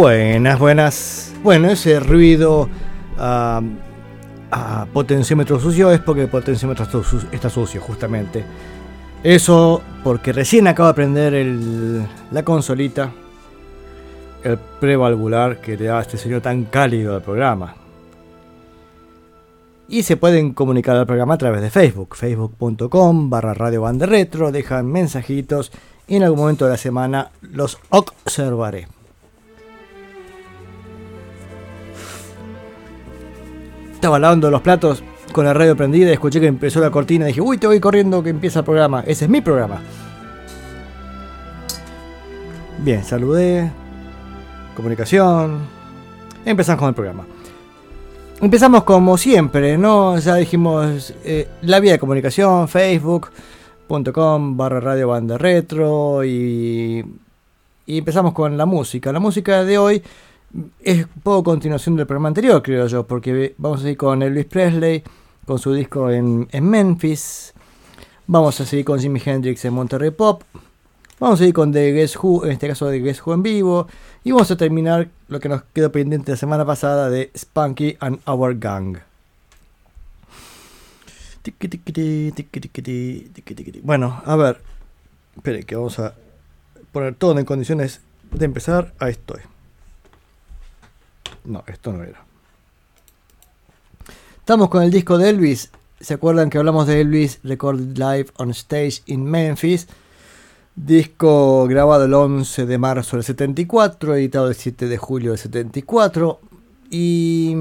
Buenas, buenas. Bueno, ese ruido a potenciómetro sucio es porque el potenciómetro está sucio, justamente. Eso porque recién acabo de prender la consolita, el prevalvular que le da este señor tan cálido al programa. Y se pueden comunicar al programa a través de Facebook, facebook.com barra radio retro, dejan mensajitos y en algún momento de la semana los observaré. Estaba lavando los platos con la radio prendida y escuché que empezó la cortina. Dije, uy, te voy corriendo que empieza el programa. Ese es mi programa. Bien, saludé. Comunicación. Empezamos con el programa. Empezamos como siempre, ¿no? Ya dijimos eh, la vía de comunicación, facebook.com barra radio banda retro y, y empezamos con la música. La música de hoy es un poco continuación del programa anterior, creo yo, porque vamos a ir con Elvis Presley, con su disco en, Memphis. Vamos a seguir con Jimi Hendrix en Monterrey Pop. Vamos a ir con The Guess Who, en este caso de Guess Who en vivo. Y vamos a terminar lo que nos quedó pendiente la semana pasada de Spunky and Our Gang. Bueno, a ver. Espere que vamos a poner todo en condiciones de empezar. Ahí estoy. No, esto no era. Estamos con el disco de Elvis. ¿Se acuerdan que hablamos de Elvis Recorded Live on Stage in Memphis? Disco grabado el 11 de marzo del 74, editado el 7 de julio del 74. Y,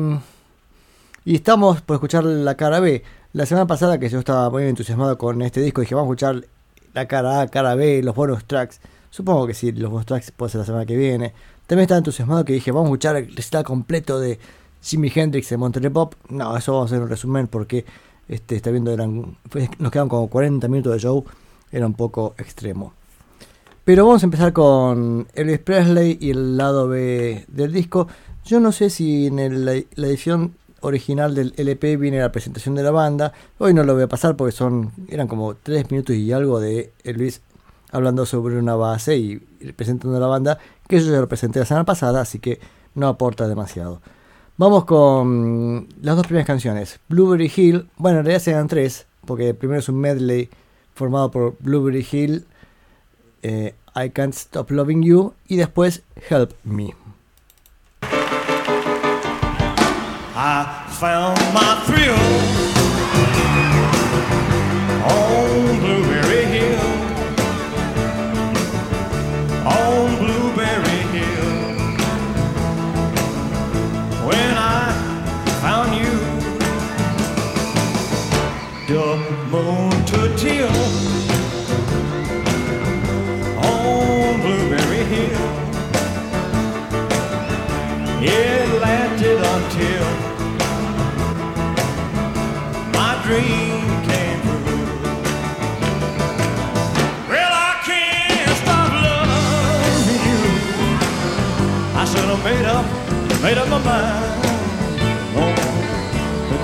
y estamos por escuchar la cara B. La semana pasada que yo estaba muy entusiasmado con este disco, dije vamos a escuchar la cara A, cara B, los bonus tracks. Supongo que sí, los bonus tracks puede ser la semana que viene. También estaba entusiasmado que dije, vamos a escuchar el recital completo de Jimi Hendrix de Monterrey Pop. No, eso vamos a hacer un resumen porque este, está viendo, eran, nos quedan como 40 minutos de show. Era un poco extremo. Pero vamos a empezar con Elvis Presley y el lado B del disco. Yo no sé si en la edición original del LP viene la presentación de la banda. Hoy no lo voy a pasar porque son eran como 3 minutos y algo de Elvis hablando sobre una base y presentando la banda que yo ya lo presenté la semana pasada, así que no aporta demasiado. Vamos con las dos primeras canciones. Blueberry Hill, bueno, en realidad serán tres, porque primero es un medley formado por Blueberry Hill, eh, I Can't Stop Loving You y después Help Me. I found my thrill. Made up my mind oh,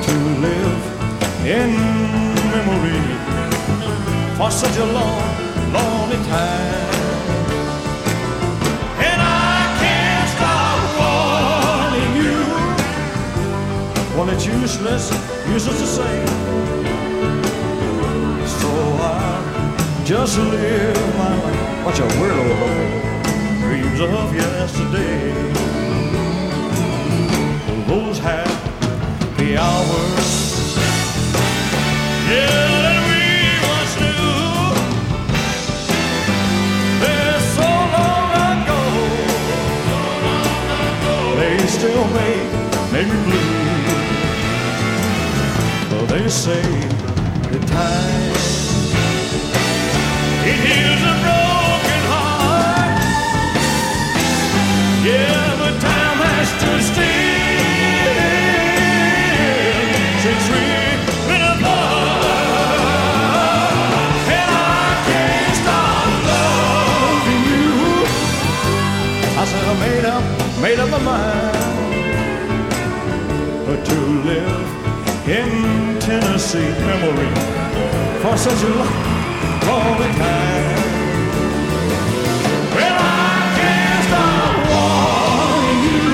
to live in memory for such a long, lonely time. And I can't stop wanting you. Well, it's useless, useless to say. So I just live my life. Watch a weirdo dreams of yesterday. So long ago, they still make me blue. But they say the time it heals a broken heart. Yeah. made up my mind to live in Tennessee memory for such a long, long time. Well, I can't stop wanting you.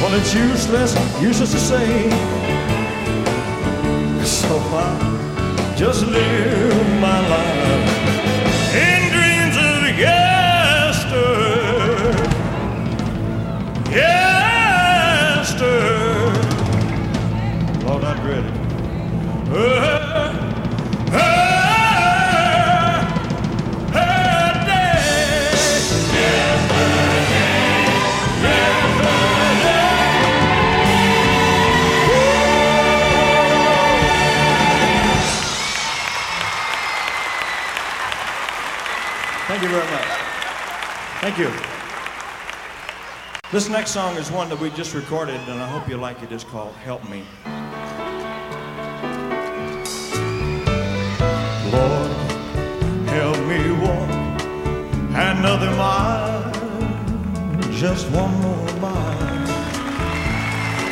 Well, it's useless, useless to say. So I just live my life This next song is one that we just recorded, and I hope you like it. It's called Help Me. Lord, help me walk another mile, just one more mile.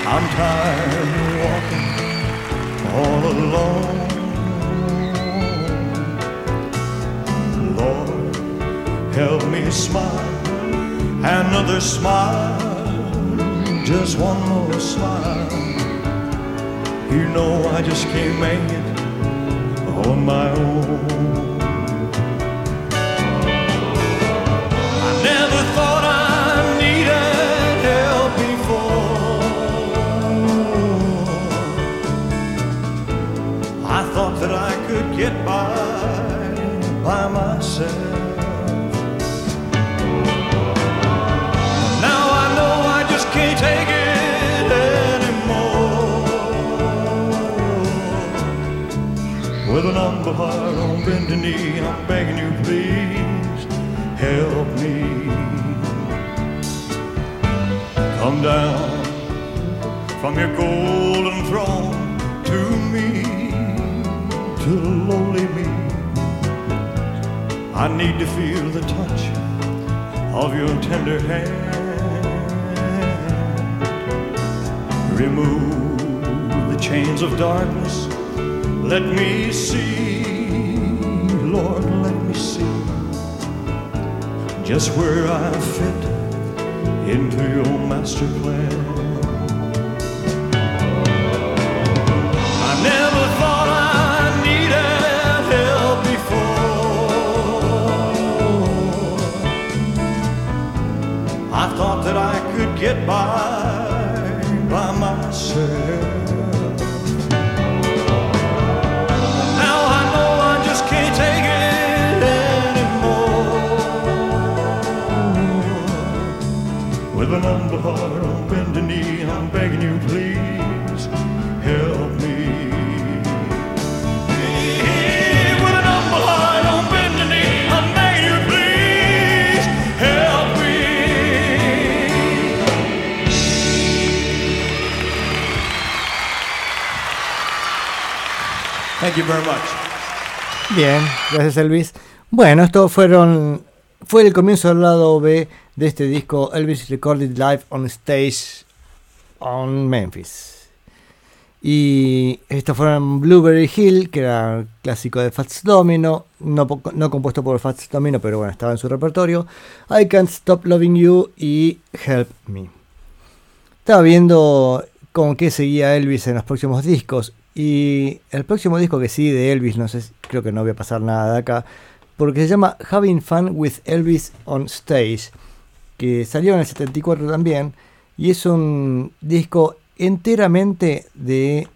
I'm tired of walking all alone. Lord, help me smile another smile, just one more smile. You know I just can't make it on my own. Heart on bended knee, I'm begging you, please help me. Come down from your golden throne to me, to lowly me. I need to feel the touch of your tender hand. Remove the chains of darkness. Let me see, Lord, let me see just where I fit into your master plan. I never thought I needed help before. I thought that I could get by Thank you very much. Bien, gracias Elvis. Bueno, esto fueron fue el comienzo del lado B de este disco Elvis Recorded Live on Stage on Memphis. Y estos fueron Blueberry Hill, que era el clásico de Fats Domino, no compuesto por Fats Domino, pero bueno, estaba en su repertorio. I Can't Stop Loving You y Help Me. Estaba viendo con qué seguía Elvis en los próximos discos. Y el próximo disco que sigue de Elvis, no sé, creo que no voy a pasar nada de acá, porque se llama Having Fun with Elvis on Stage, que salió en el 74 también, y es un disco enteramente de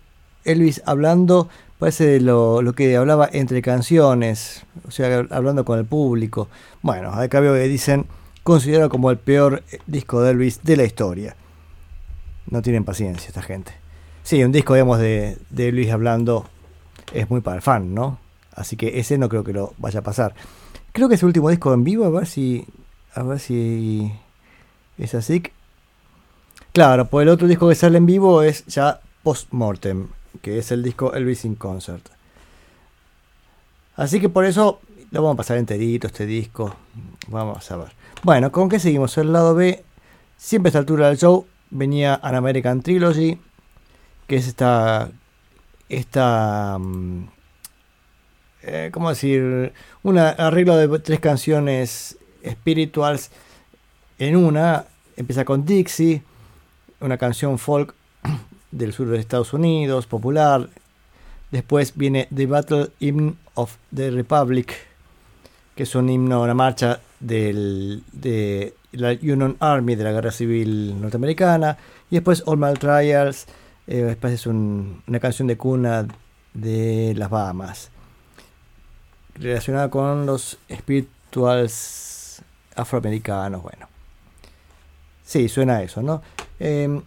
Elvis hablando, parece lo, lo que hablaba entre canciones, o sea, hablando con el público. Bueno, acá veo que dicen, considerado como el peor disco de Elvis de la historia. No tienen paciencia esta gente. Sí, un disco, digamos, de, Elvis hablando es muy para el fan, ¿no? Así que ese no creo que lo vaya a pasar. Creo que es el último disco en vivo, a ver si. A ver si. Es así. Claro, pues el otro disco que sale en vivo es ya Postmortem, que es el disco Elvis in Concert. Así que por eso lo vamos a pasar enterito este disco. Vamos a ver. Bueno, ¿con qué seguimos? El lado B Siempre a esta altura del show venía An American Trilogy, que es esta. esta mm, eh, ¿Cómo decir? Un arreglo de tres canciones spirituals en una. Empieza con Dixie, una canción folk del sur de Estados Unidos, popular. Después viene The Battle Hymn of the Republic, que es un himno, una marcha del, de la Union Army de la Guerra Civil Norteamericana. Y después All My Trials, eh, después es un- una canción de cuna de las Bahamas, relacionada con los spirituals afroamericanos. Bueno, sí, suena eso, ¿no? Eh,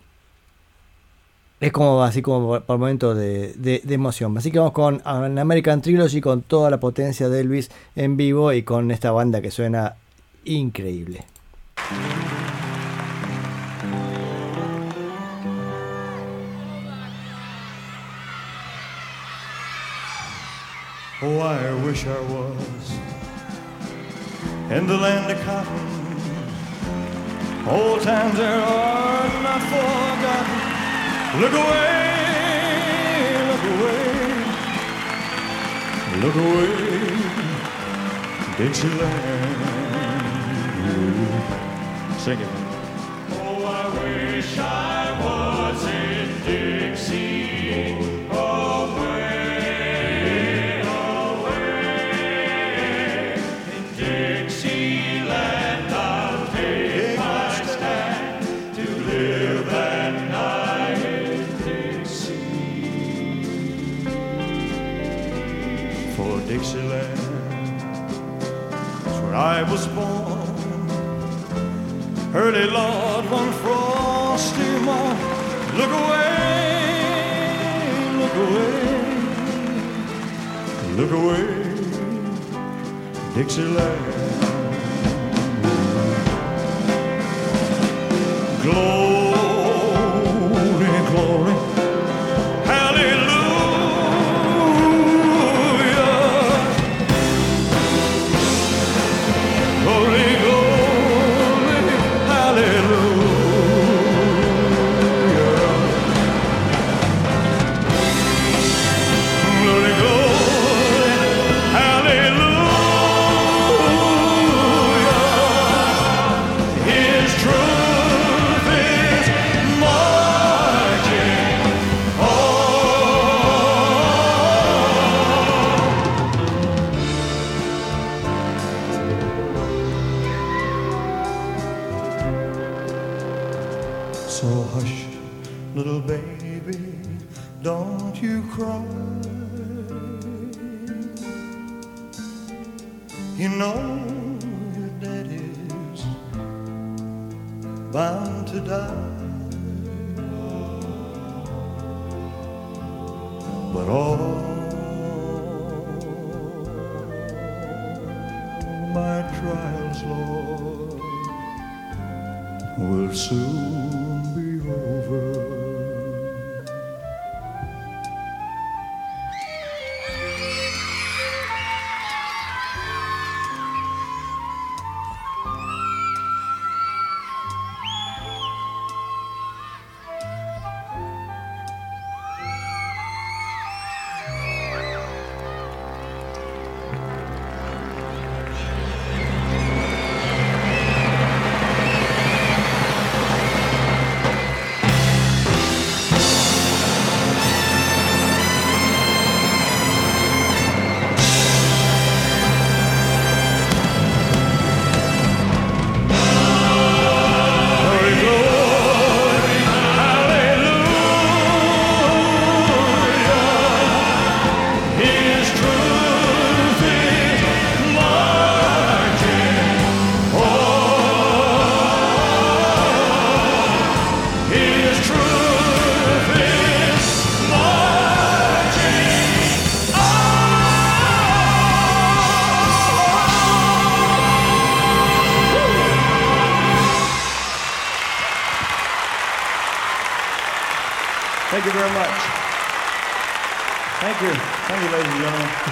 es como así como por, por momento de, de- de emoción. Así que vamos con An American Trilogy con toda la potencia de Elvis en vivo y con esta banda que suena increíble. Oh, I wish I was in the land of cotton. Old times there are not forgotten. Look away, look away, look away, Dixieland. Sing it. Oh, I wish I to love.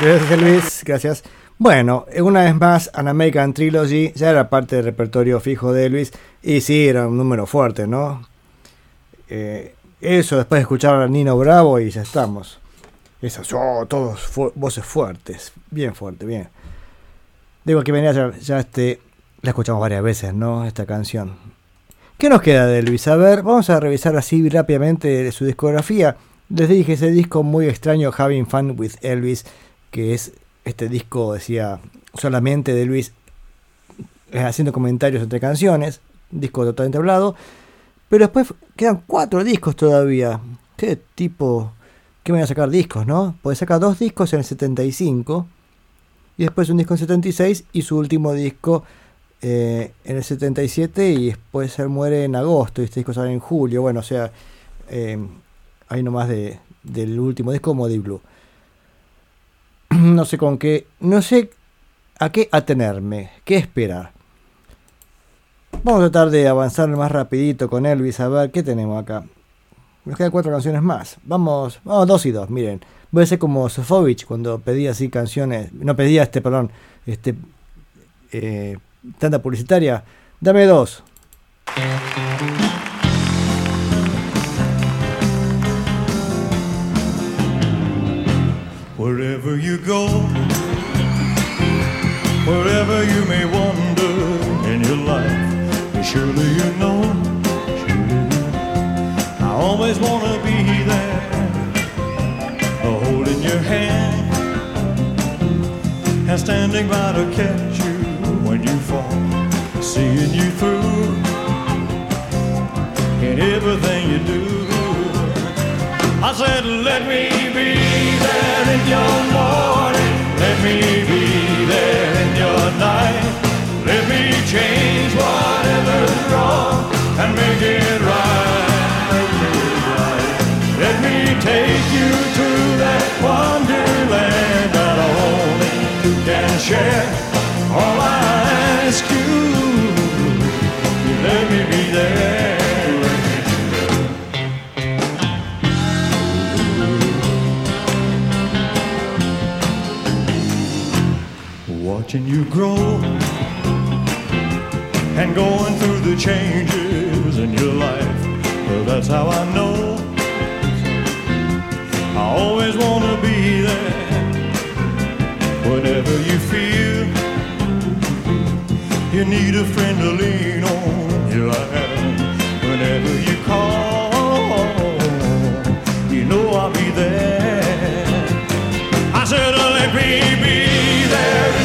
Gracias Elvis, gracias. Bueno, una vez más, An American Trilogy ya era parte del repertorio fijo de Elvis y sí, era un número fuerte, ¿no? Eh, eso después de escuchar a Nino Bravo y ya estamos. Esas, oh, todos voces fuertes, bien fuerte, bien. Digo que venía ya, este, la escuchamos varias veces, ¿no? Esta canción. ¿Qué nos queda de Elvis? A ver, vamos a revisar así rápidamente su discografía. Les dije ese disco muy extraño, Having Fun with Elvis, que es este disco, decía, solamente de Elvis eh, haciendo comentarios entre canciones, disco totalmente hablado. Pero después quedan cuatro discos todavía. ¿Qué tipo? ¿Qué voy a sacar discos, no? Pues saca dos discos en el 75 y después un disco en el 76 y su último disco eh, en el 77 y después él muere en agosto y este disco sale en julio. Bueno, o sea, eh, hay nomás de, del último disco Modi Blue. No sé con qué, no sé a qué atenerme, qué esperar. Vamos a tratar de avanzar más rapidito con Elvis, a ver qué tenemos acá. Nos quedan cuatro canciones más. Vamos, vamos dos y dos, miren. Voy a ser como Sofovich cuando pedía así canciones, no pedía este, perdón, este eh, publicitaria. Dame dos. Wherever you go, wherever you may wander in your life, surely you know, surely you know, I always want to be there, holding your hand and standing by to catch you when you fall, seeing you through in everything you do. I said, let me be there in your morning. Let me be there in your night. Let me change whatever's wrong and make it right. Let me take you to that wonderland that only you can share. All I watching you grow and going through the changes in your life. Well, that's how I know. I always want to be there whenever you feel you need a friend to lean on. Here I am whenever you call. You know I'll be there. I said, let me be there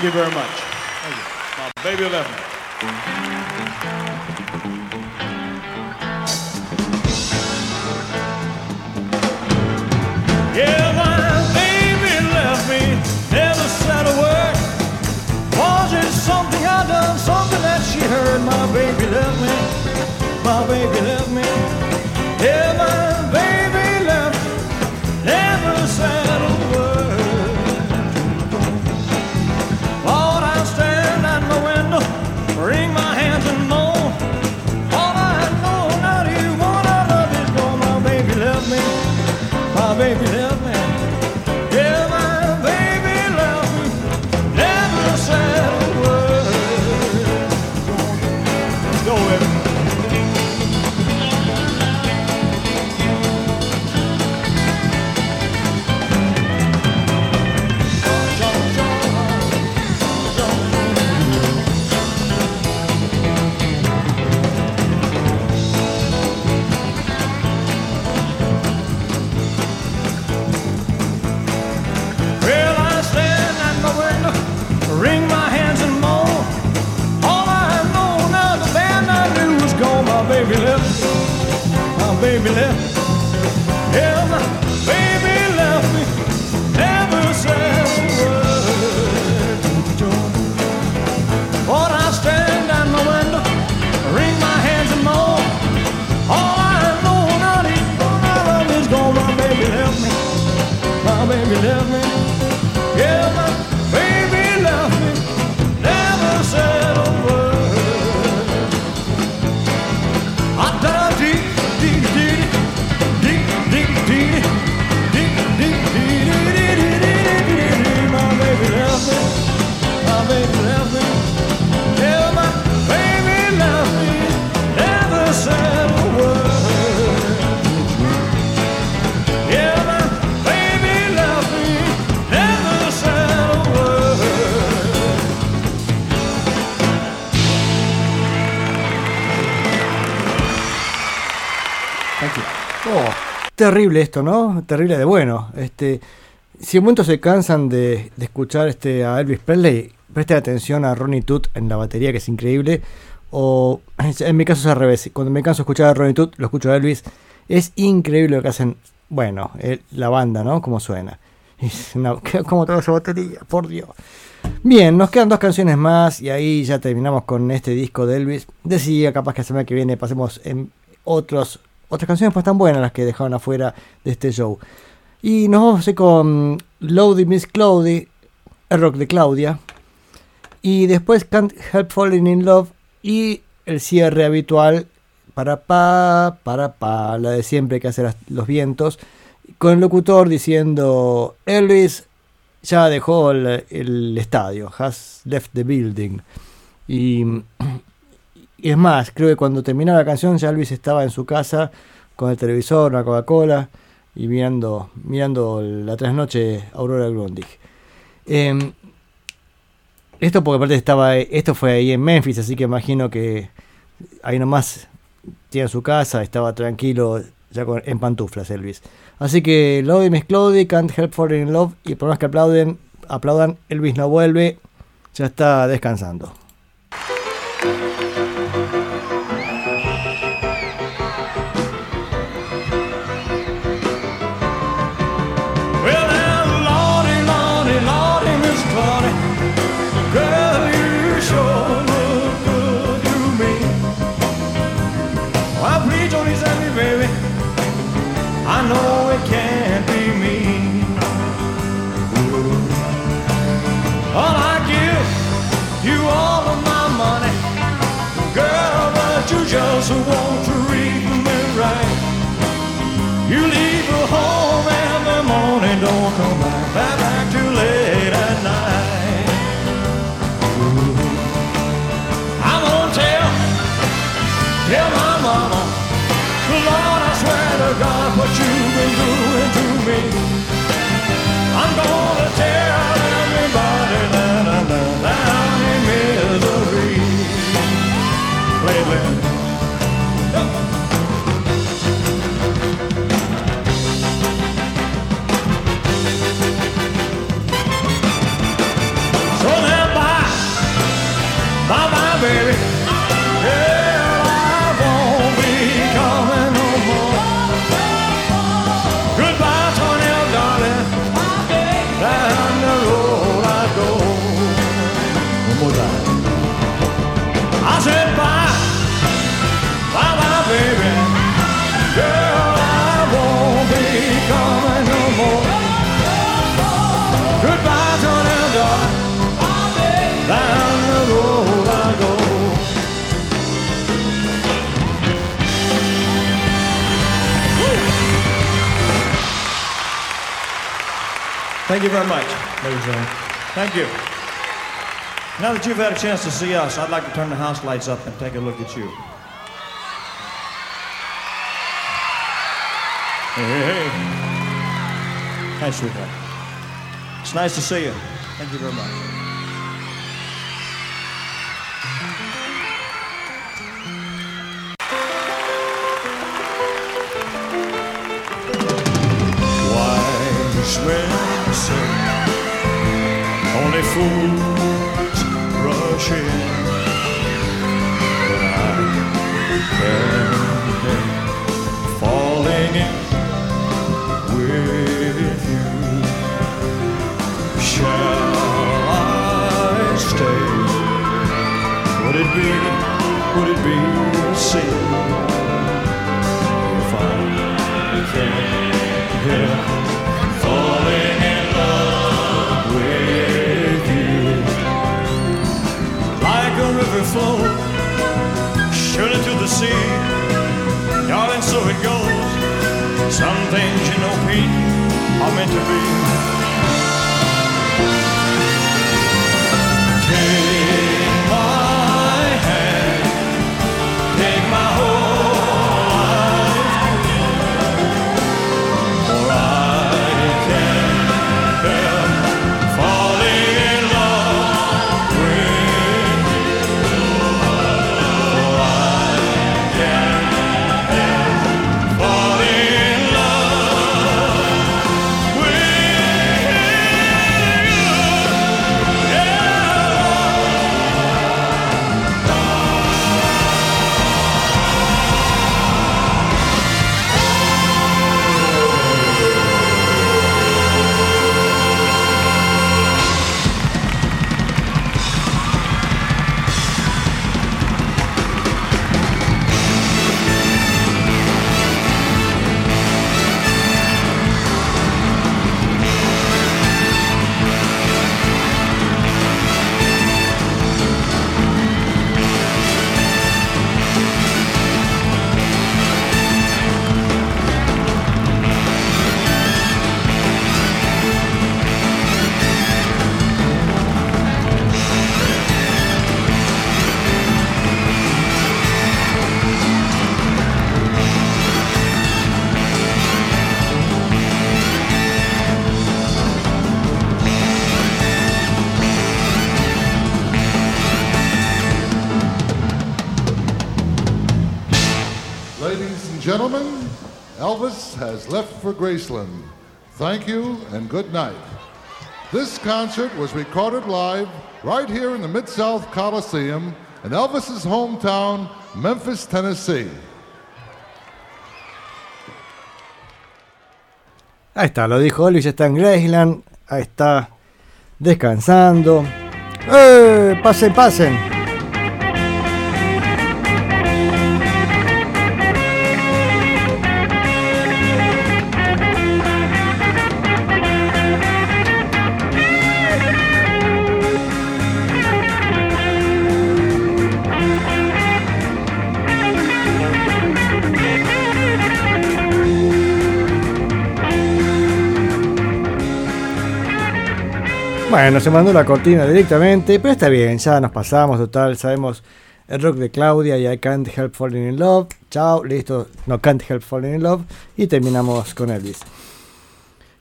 Thank you very much. Thank you. My baby left me. Yeah, my baby left me, never said a word. Was it something I done, something that she heard? My baby left me, my baby left me. me left. Terrible esto, ¿no? Terrible de bueno. Este, si en momentos se cansan de, de escuchar este, a Elvis Presley, presten atención a Ronnie Toot en la batería, que es increíble. O en mi caso es al revés. Cuando me canso de escuchar a Ronnie Toot, lo escucho a Elvis. Es increíble lo que hacen, bueno, el- la banda, ¿no? Cómo suena. Como toda esa batería, por Dios. Bien, nos quedan dos canciones más y ahí ya terminamos con este disco de Elvis. Decía, capaz que la semana que viene pasemos en otros, otras canciones, pues tan buenas las que dejaron afuera de este show. Y nos vamos con Loady Miss Cloudy, el rock de Claudia. Y después Can't Help Falling in Love y el cierre habitual para pa, para pa, la de siempre que hace los vientos, con el locutor diciendo Elvis ya dejó el, el estadio, has left the building. Y, y es más, creo que cuando terminaba la canción ya Elvis estaba en su casa con el televisor, una Coca-Cola y mirando, mirando la trasnoche Aurora Grundig. Em, esto porque aparte estaba, esto fue ahí en Memphis, así que imagino que ahí nomás tiene su casa, estaba tranquilo ya con- en pantuflas Elvis. Así que Love Miss Can't Help Falling in Love y por más que aplauden, aplaudan, Elvis no vuelve, ya está descansando. Don't come back, back, Thank you very much, ladies and gentlemen. Thank you. Now that you've had a chance to see us, I'd like to turn the house lights up and take a look at you. Hey, hey, hey. Hi, sweetheart. It's nice to see you. Thank you very much. For Graceland. Thank you and good night. This concert was recorded live right here in the Mid South Coliseum in Elvis's hometown, Memphis, Tennessee. Ahí está, lo dijo Elvis, está en Graceland, ahí está descansando. ¡Eh! Pasen, pasen. Bueno, se mandó la cortina directamente, pero está bien, ya nos pasamos, total, sabemos el rock de Claudia y I Can't Help Falling in Love. Chao, listo, no Can't Help Falling in Love. Y terminamos con Elvis.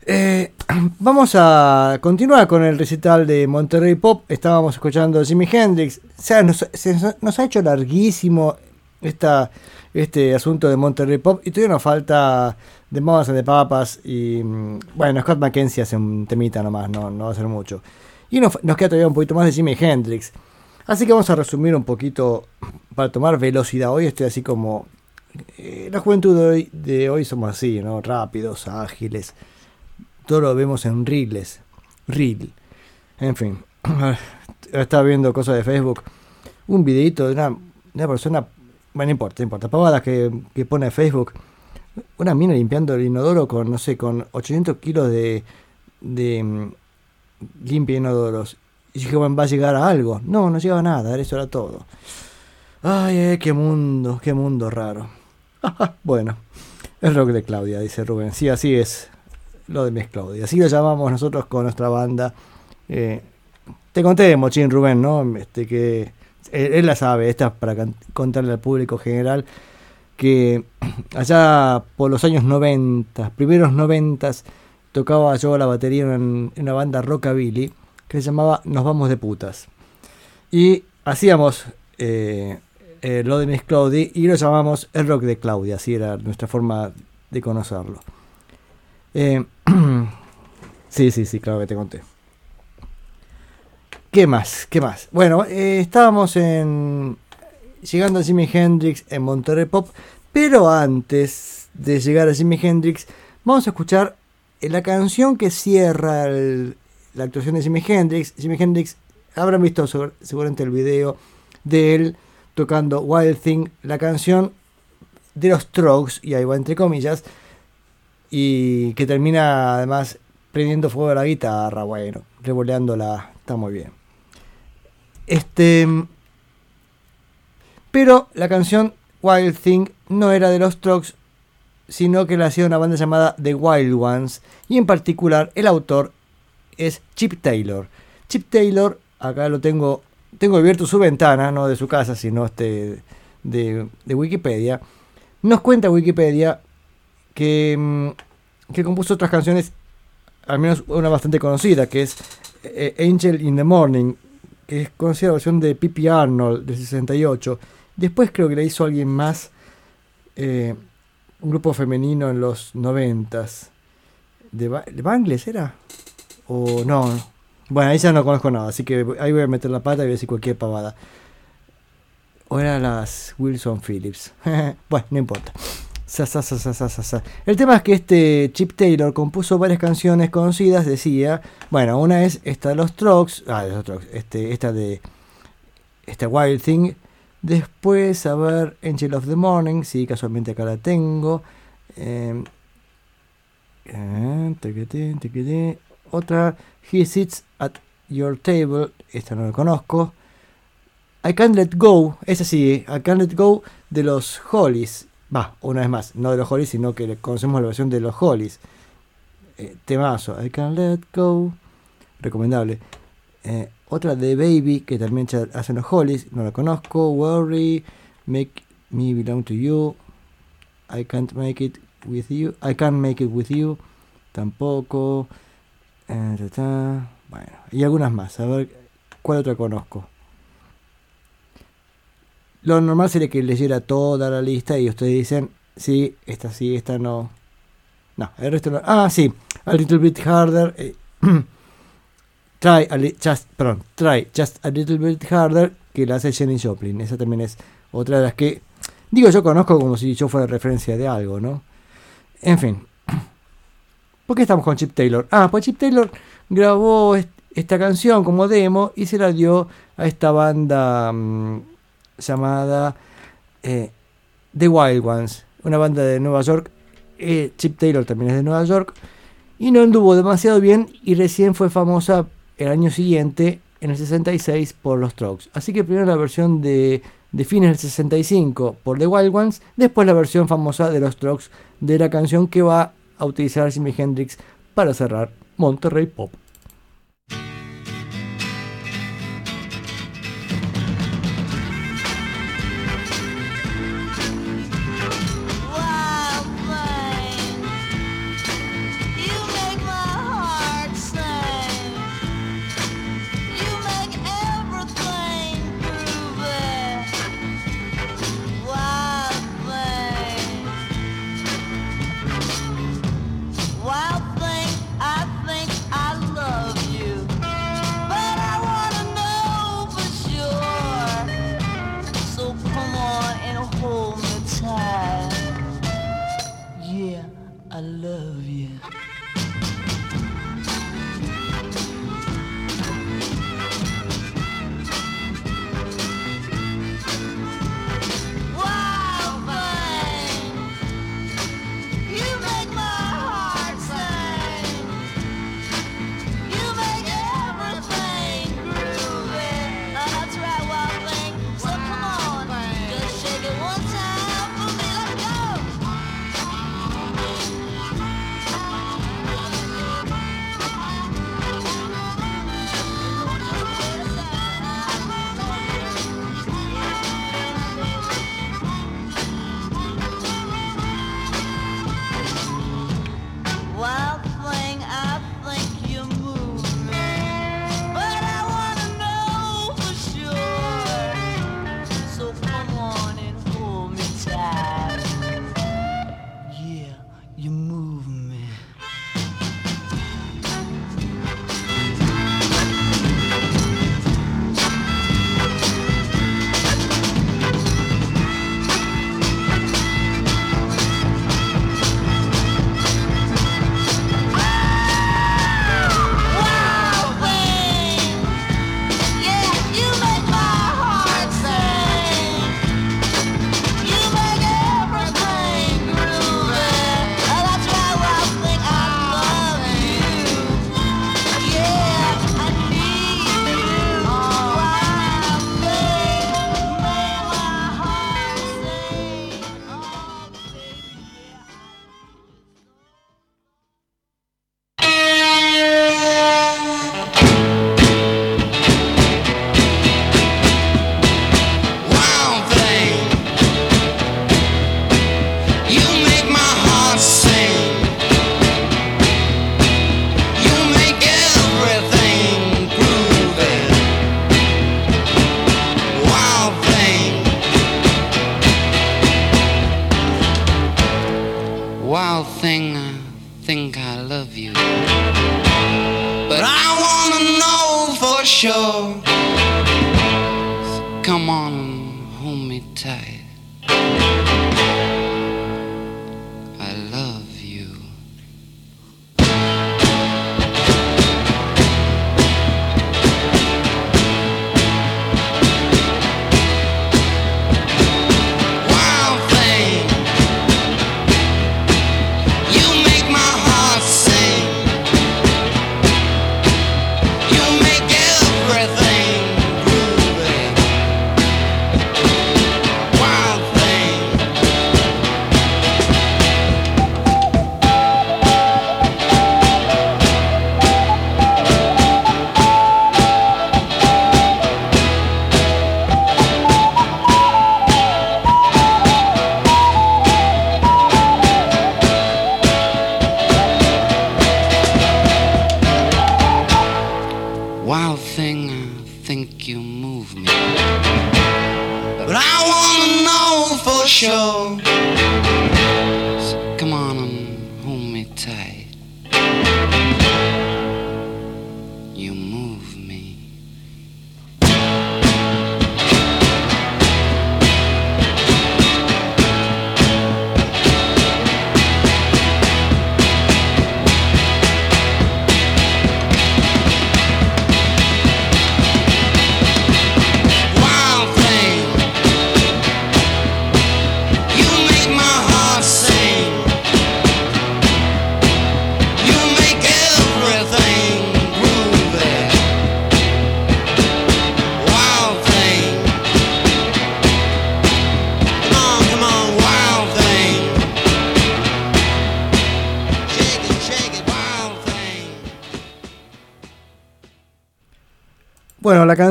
Eh, vamos a continuar con el recital de Monterrey Pop. Estábamos escuchando Jimi Hendrix. O sea, nos, se nos- nos ha hecho larguísimo esta, este asunto de Monterrey Pop. Y todavía nos falta Mamas and the Papas. Y mm, bueno, Scott McKenzie hace un temita nomás, no, no va a ser mucho. Y nos, queda todavía un poquito más de Jimi Hendrix. Así que vamos a resumir un poquito para tomar velocidad. Hoy estoy así como. eh, la juventud de hoy, de hoy somos así, ¿no? Rápidos, ágiles. Todo lo vemos en reels. Reel. En fin. Estaba viendo cosas de Facebook. Un videito de una, de una persona. Bueno, no importa, importa. Pavadas que, que pone Facebook. Una mina limpiando el inodoro con, no sé, con 800 kilos de. de mm, limpia inodoros. Y dije, bueno, va a llegar a algo. No, no llegaba a nada, eso era todo. Ay, ay, qué mundo, qué mundo raro. bueno, el rock de Claudia, dice Rubén. Sí, así es. lo de Miss Claudia. Así lo llamamos nosotros con nuestra banda. Eh, te conté Mochín Rubén, ¿no? Este, que él, él la sabe, esta es para contarle al público general que allá por los años 90, primeros 90, tocaba yo la batería en, una banda rockabilly que se llamaba Nos Vamos de Putas. Y hacíamos eh, eh, lo de Claudia y lo llamamos el rock de Claudia, así era nuestra forma de conocerlo. Eh, sí, sí, sí, claro que te conté. ¿Qué más? ¿Qué más? Bueno, eh, estábamos en llegando a Jimi Hendrix en Monterrey Pop, pero antes de llegar a Jimi Hendrix, vamos a escuchar eh, la canción que cierra la actuación de Jimi Hendrix. Jimi Hendrix, habrán visto segur- seguramente el video de él tocando Wild Thing, la canción de los Strokes, y ahí va entre comillas, y que termina además prendiendo fuego a la guitarra, bueno, revoleándola, está muy bien. Este. Pero la canción Wild Thing no era de los Strokes, sino que la hacía una banda llamada The Wild Ones, y en particular el autor es Chip Taylor. Chip Taylor, acá lo tengo, tengo abierto su ventana, no de su casa, sino este de, Wikipedia. Nos cuenta Wikipedia que, mm, que compuso otras canciones, al menos una bastante conocida, que es eh, Angel in the Morning, que es conocida la versión de Pippi Arnold del 68. Después creo que la hizo alguien más, eh, un grupo femenino en los 90s. ¿De, de Bangles era? O no. Bueno, ahí ya no conozco nada, así que ahí voy a meter la pata y voy a decir cualquier pavada. O eran las Wilson Phillips. bueno, no importa. El tema es que este Chip Taylor compuso varias canciones conocidas, decía. Bueno, una es esta de los Strokes. Ah, de los Strokes. Este, esta de. Esta Wild Thing. Después, a ver, Angel of the Morning. Sí, casualmente acá la tengo. Eh, eh. Otra, He Sits at Your Table. Esta no la conozco. I Can't Let Go. Esa sí, I Can't Let Go de los Hollies. Va, una vez más, no de los Hollies, sino que conocemos la versión de los Hollies. Eh, temazo, I Can't Let Go. Recomendable. Eh, otra de Baby, que también hacen los Hollies, no la conozco. Worry, Make Me Belong to You. I Can't Make It With You. I Can't Make It With You. Tampoco. Eh. Bueno, y algunas más. A ver, ¿cuál otra conozco? Lo normal sería que leyera toda la lista y ustedes dicen, sí, esta sí, esta no. No, el resto no. Ah, sí, a little bit harder. eh, try, just, perdón, try just a little bit harder que la hace Jenny Joplin. Esa también es otra de las que, digo, yo conozco como si yo fuera referencia de algo, ¿no? En fin. ¿Por qué estamos con Chip Taylor? Ah, pues Chip Taylor grabó est- esta canción como demo y se la dio a esta banda mm, llamada eh, The Wild Ones, una banda de Nueva York. Eh, Chip Taylor también es de Nueva York y no anduvo demasiado bien y recién fue famosa el año siguiente, en el 66, por los Strokes. Así que primero la versión de, de fines del 65 por The Wild Ones, después la versión famosa de los Strokes de la canción que va a utilizar Jimi Hendrix para cerrar Monterrey Pop.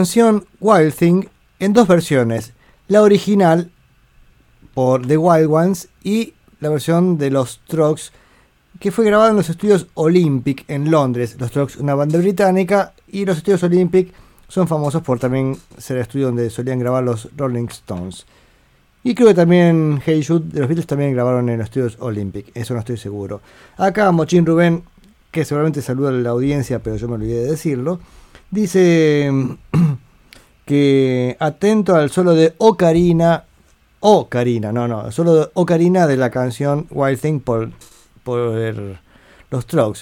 Canción Wild Thing en dos versiones. La original por The Wild Ones y la versión de los Strokes que fue grabada en los estudios Olympic en Londres. Los Strokes, una banda británica, y los estudios Olympic son famosos por también ser el estudio donde solían grabar los Rolling Stones. Y creo que también Hey Jude de los Beatles también grabaron en los estudios Olympic, eso no estoy seguro. Acá Mochín Rubén, que seguramente saluda a la audiencia, pero yo me olvidé de decirlo, dice que atento al solo de Ocarina, Ocarina, no, no, solo de Ocarina de la canción Wild Thing por, por los Strokes.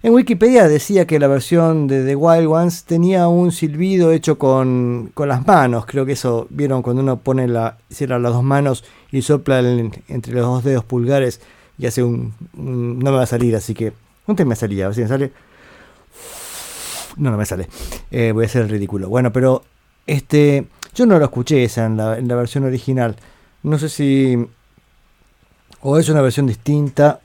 En Wikipedia decía que la versión de The Wild Ones tenía un silbido hecho con, con las manos. Creo que eso vieron cuando uno pone la, cierra las dos manos y sopla entre los dos dedos pulgares y hace un, un- No me va a salir, así que. No te me salía, a ver si me sale. No, no me sale. Eh, voy a hacer el ridículo. Bueno, pero este. Yo no lo escuché esa en la, versión original. No sé si. O es una versión distinta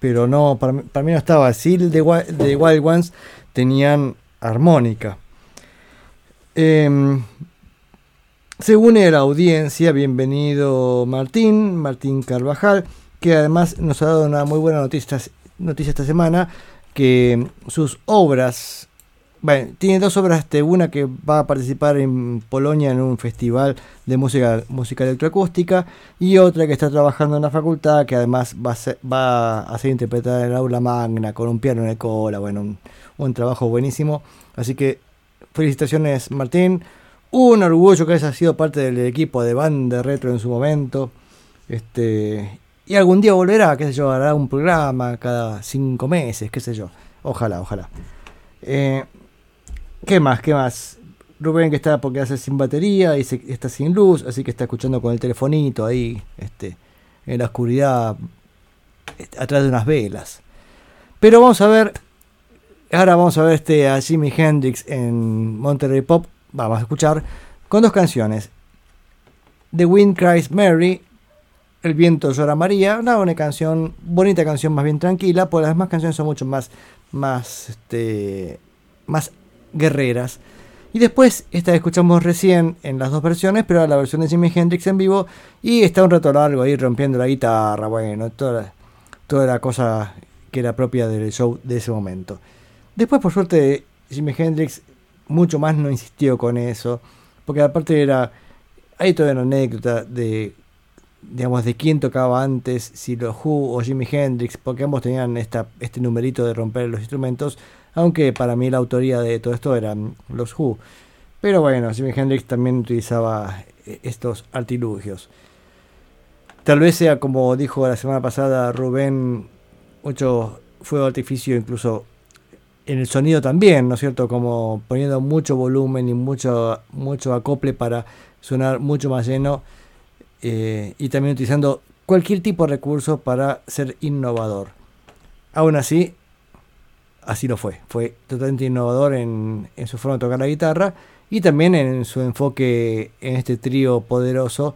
pero no, para, mí- no estaba. Sí, de, de Wild Ones tenían armónica. A la audiencia, bienvenido Martín, Martín Carvajal, que además nos ha dado una muy buena noticia esta semana, que sus obras, bueno, tiene dos obras, de una que va a participar en Polonia en un festival de música, música electroacústica, y otra que está trabajando en la facultad, que además va a ser, va a ser interpretada en el aula magna, con un piano en el cola, bueno, un, un trabajo buenísimo. Así que felicitaciones Martín, un orgullo que hayas sido parte del equipo de banda retro en su momento. Este, y algún día volverá, qué sé yo, hará un programa cada cinco meses, qué sé yo. Ojalá, ojalá. Eh, ¿Qué más? ¿Qué más? Rubén que está porque hace sin batería y se- está sin luz, así que está escuchando con el telefonito ahí, este, en la oscuridad, atrás de unas velas. Pero vamos a ver, ahora vamos a ver este a Jimi Hendrix en Monterrey Pop, vamos a escuchar con dos canciones. The Wind Cries Mary, El viento llora María, una buena canción, bonita canción más bien tranquila, porque las demás canciones son mucho más, más, este, más guerreras. Y después, esta escuchamos recién en las dos versiones, pero la versión de Jimi Hendrix en vivo. Y está un rato largo ahí rompiendo la guitarra, bueno, toda, toda la cosa que era propia del show de ese momento. Después, por suerte, Jimi Hendrix mucho más no insistió con eso, porque aparte era. Hay toda una anécdota de digamos, de quién tocaba antes, si los Who o Jimi Hendrix, porque ambos tenían esta, este numerito de romper los instrumentos, aunque para mí la autoría de todo esto eran los Who. Pero bueno, Jimi Hendrix también utilizaba eh, estos artilugios. Tal vez sea como dijo la semana pasada Rubén, mucho fuego de artificio incluso en el sonido también, ¿no es cierto? Como poniendo mucho volumen y mucho, mucho acople para sonar mucho más lleno eh, y también utilizando cualquier tipo de recurso para ser innovador. Aún así, así lo fue. Fue totalmente innovador en, en su forma de tocar la guitarra y también en su enfoque en este trío poderoso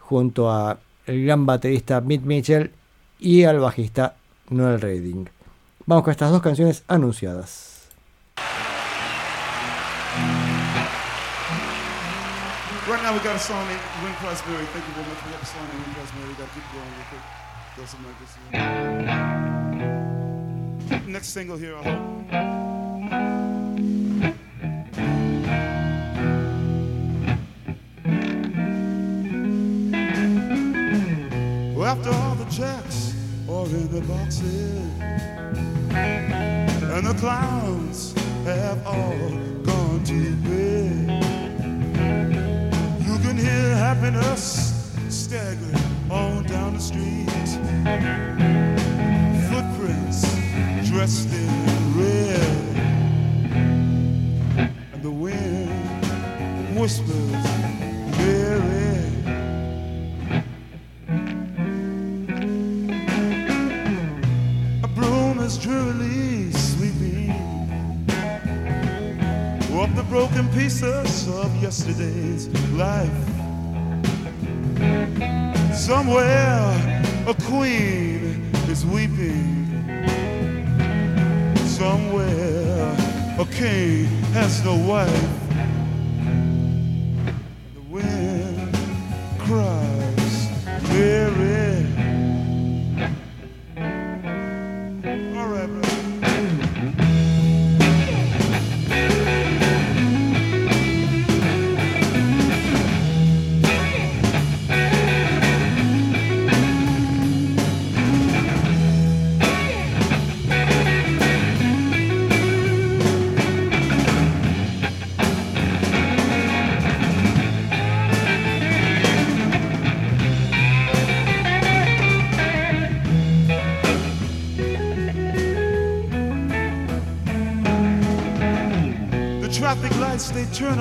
junto a el gran baterista Mick Mitchell y al bajista Noel Redding. Vamos con estas dos canciones anunciadas. Next single here. Well, after all the checks are in the boxes and the clowns have all gone to bed. You can hear happiness staggering Rested. No wife.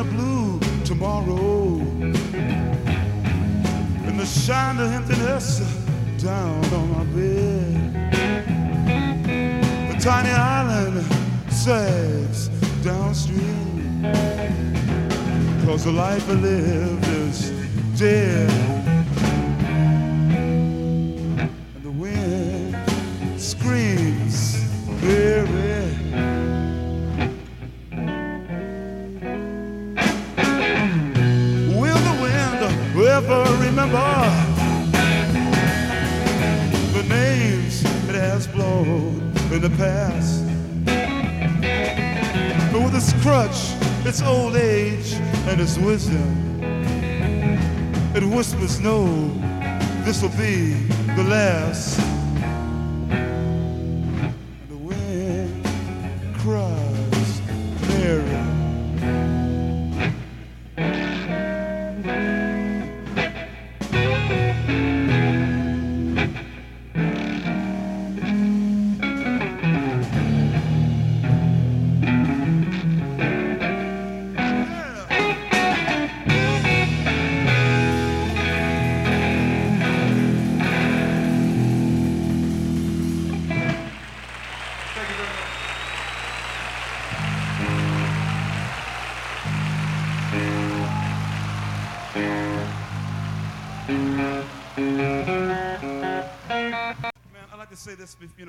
A blue tomorrow. And the shine of emptiness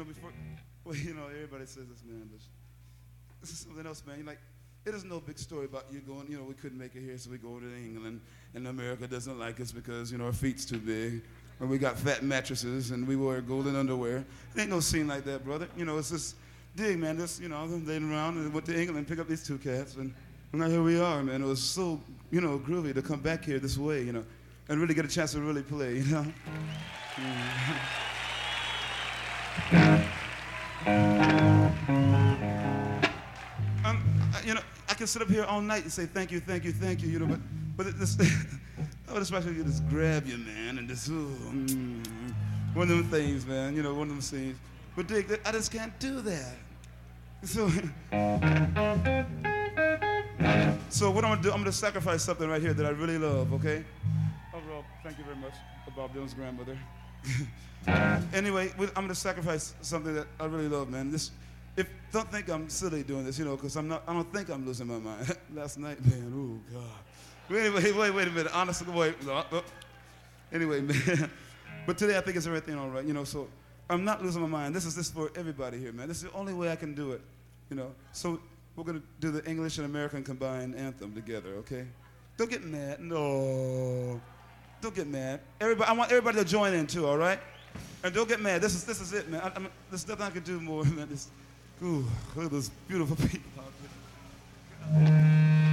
know, before, well, you know, everybody says this, man, but this is something else, man. You're like, it is no big story about you going, you know, we couldn't make it here, so we go to England, and America doesn't like us because, you know, our feet's too big, or we got fat mattresses, and we wear golden underwear. It ain't no scene like that, brother. You know, it's just, dig, man, just, you know, laying around and went to England and picked up these two cats, and now here we are, man. It was so, you know, groovy to come back here this way, you know. and really get a chance to really play, you know? Mm. Um, I- you know, I can sit up here all night and say thank you, thank you, thank you, you know, but but this, I would especially just grab you, man, and just ooh, mm, one of them things, man, you know, one of them things. But Dick, I just can't do that. So, so what I'm gonna do, I'm gonna sacrifice something right here that I really love, okay? Oh, Rob, thank you very much, Bob Dylan's grandmother. anyway, I'm gonna sacrifice something that I really love, man. This, if don't think I'm silly doing this, you know, because I'm not. I don't think I'm losing my mind. Last night, man. Oh God. Wait, wait, wait, wait a minute. Honestly, wait. uh. Anyway, man. but today I think it's everything all right, you know. So I'm not losing my mind. This is this for everybody here, man. This is the only way I can do it, you know. So we're gonna do the English and American combined anthem together, okay? Don't get mad. No. Don't get mad. Everybody, I want everybody to join in too, all right? And don't get mad. This is this is it, man. I, I'm, there's nothing I can do more, man. This, ooh, look at those beautiful people out there.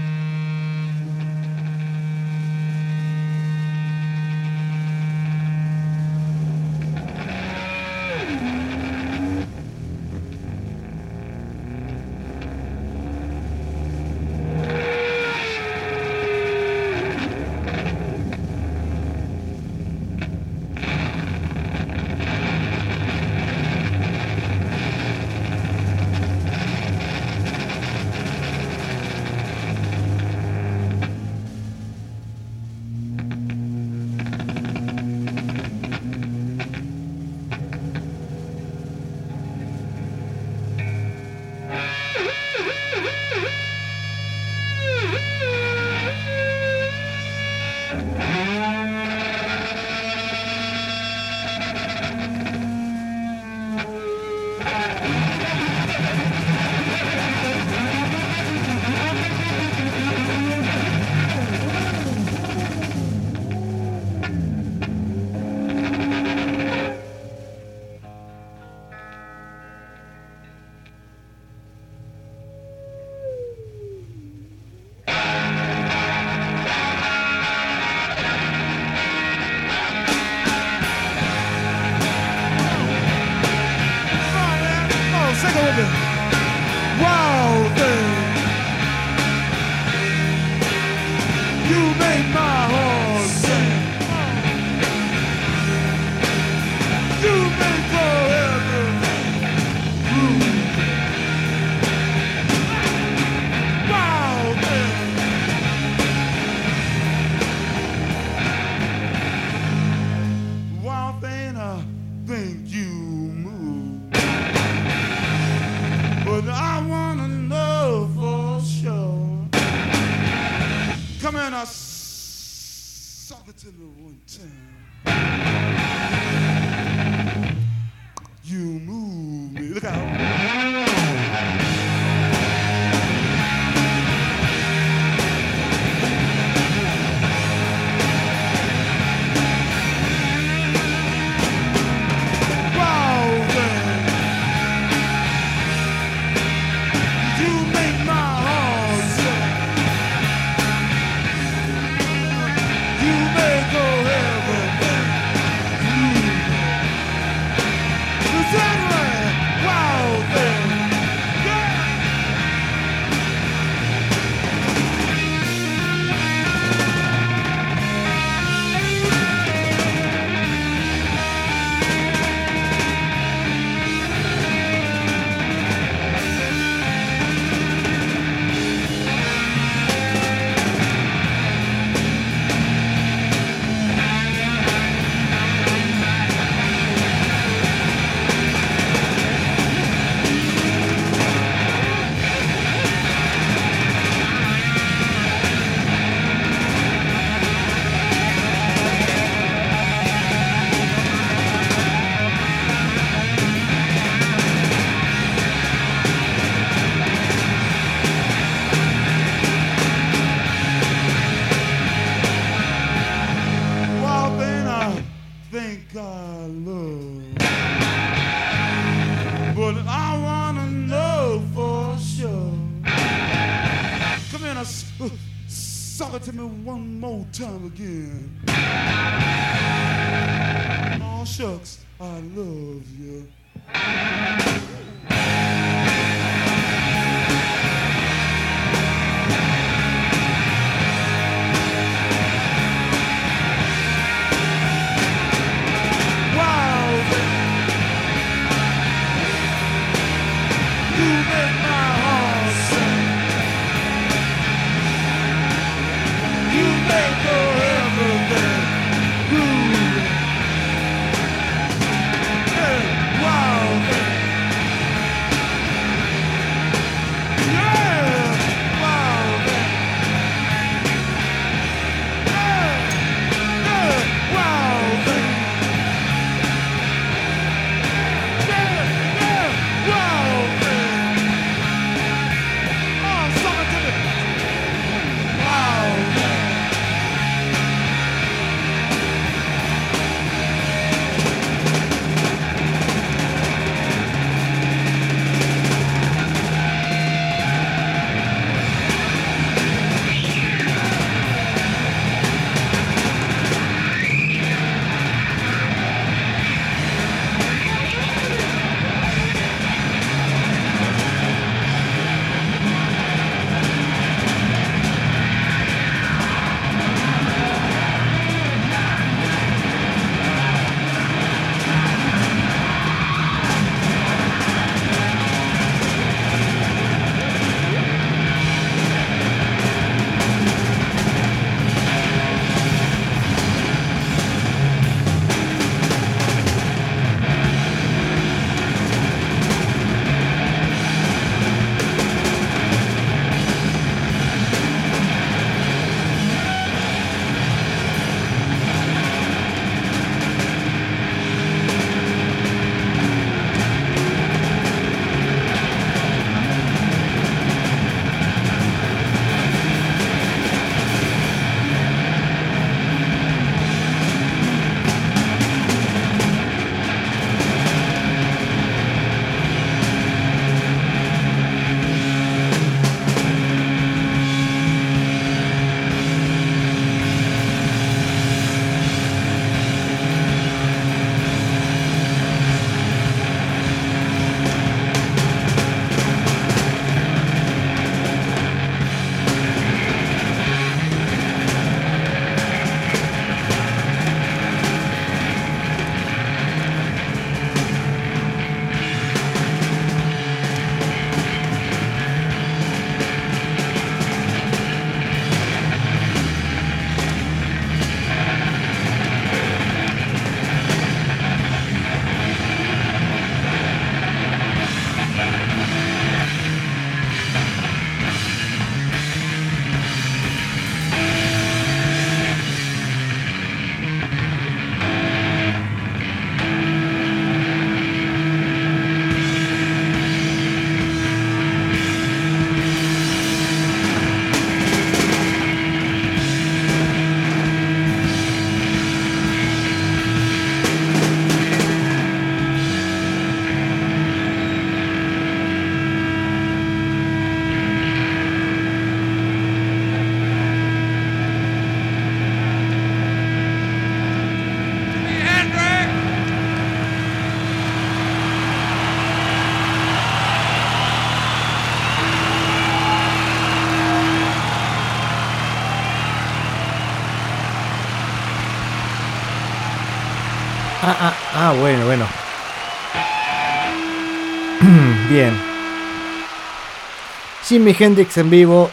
Jimi Hendrix en vivo.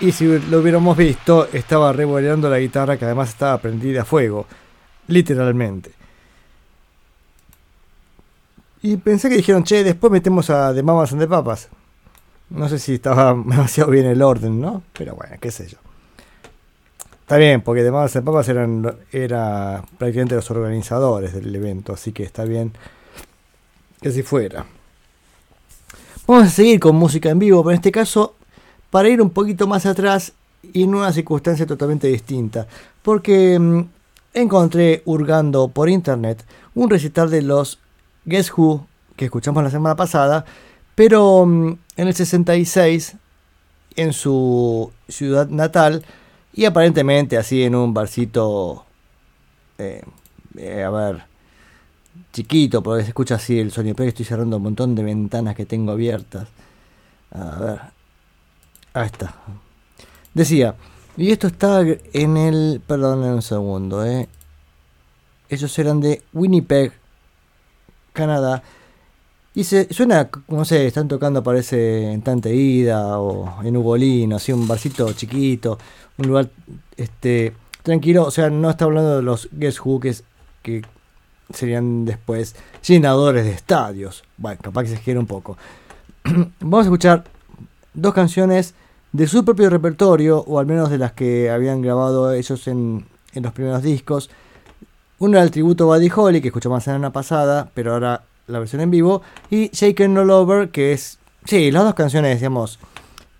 Y si lo hubiéramos visto, estaba revoleando la guitarra que además estaba prendida a fuego. Literalmente. Y pensé que dijeron, che, después metemos a The Mamas and the Papas. No sé si estaba demasiado bien el orden, ¿no? Pero bueno, qué sé yo. Está bien, porque The Mamas and the Papas eran era prácticamente los organizadores del evento, así que está bien que así fuera. Vamos a seguir con música en vivo, pero en este caso para ir un poquito más atrás y en una circunstancia totalmente distinta. Porque mm, encontré hurgando por internet un recital de los Guess Who que escuchamos la semana pasada, pero mm, en el 66, en su ciudad natal, Y aparentemente así en un barcito, eh, eh, a ver, chiquito, porque se escucha así el sonido, pero estoy cerrando un montón de ventanas que tengo abiertas. A ver, ahí está. Decía, y esto está en el, perdón un segundo, eh. Ellos eran de Winnipeg, Canadá. Y se suena, no sé, están tocando parece en Tante Ida o en Ugolín, así un barcito chiquito, un lugar este tranquilo, o sea, no está hablando de los Guess Who que serían después llenadores de estadios. Bueno, capaz que se quiere un poco. Vamos a escuchar dos canciones de su propio repertorio, o al menos de las que habían grabado ellos en, en los primeros discos. Uno era el tributo Buddy Holly, que escuchamos la semana pasada, pero ahora la versión en vivo. Y Shaken All Over, que es. Sí, las dos canciones, digamos,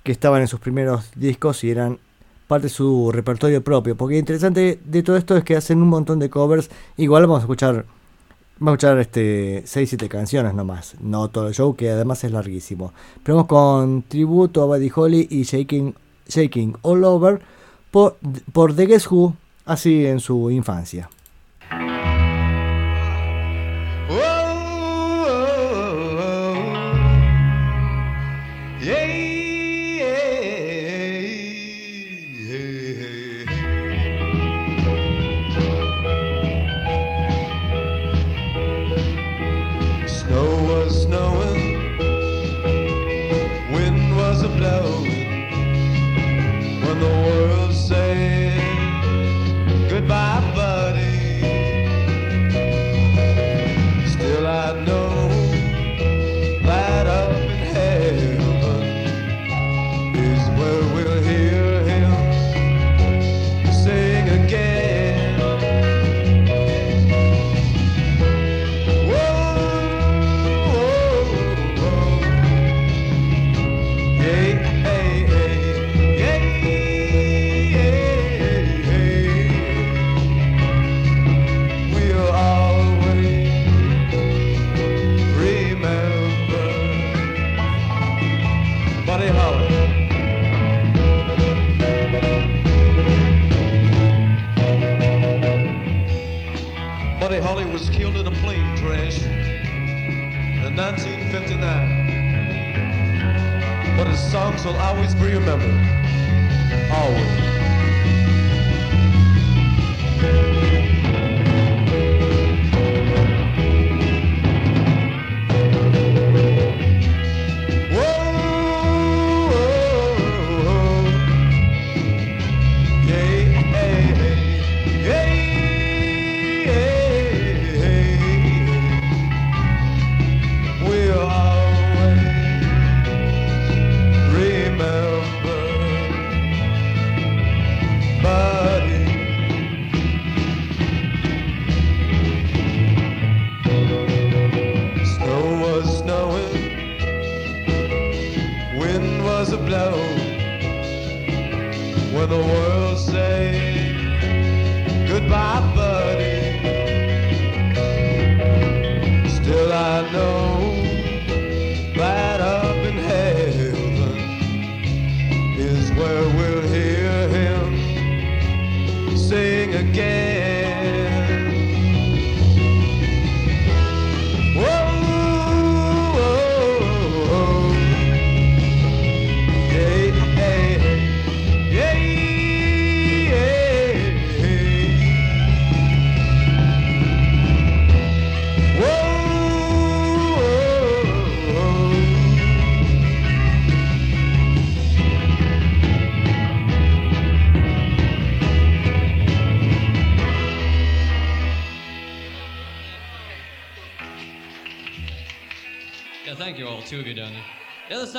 que estaban en sus primeros discos y eran parte de su repertorio propio. Porque lo interesante de todo esto es que hacen un montón de covers. Igual vamos a escuchar. Vamos a escuchar este 6-7 canciones nomás, no todo el show, que además es larguísimo. Pero vamos con tributo a Buddy Holly y Shaking, Shaking All Over por, por The Guess Who, así en su infancia.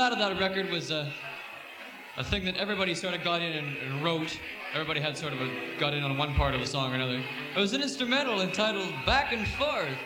Side of that record was uh, a thing that everybody sort of got in and, and wrote. Everybody had sort of a, got in on one part of a song or another. It was an instrumental entitled Back and Forth.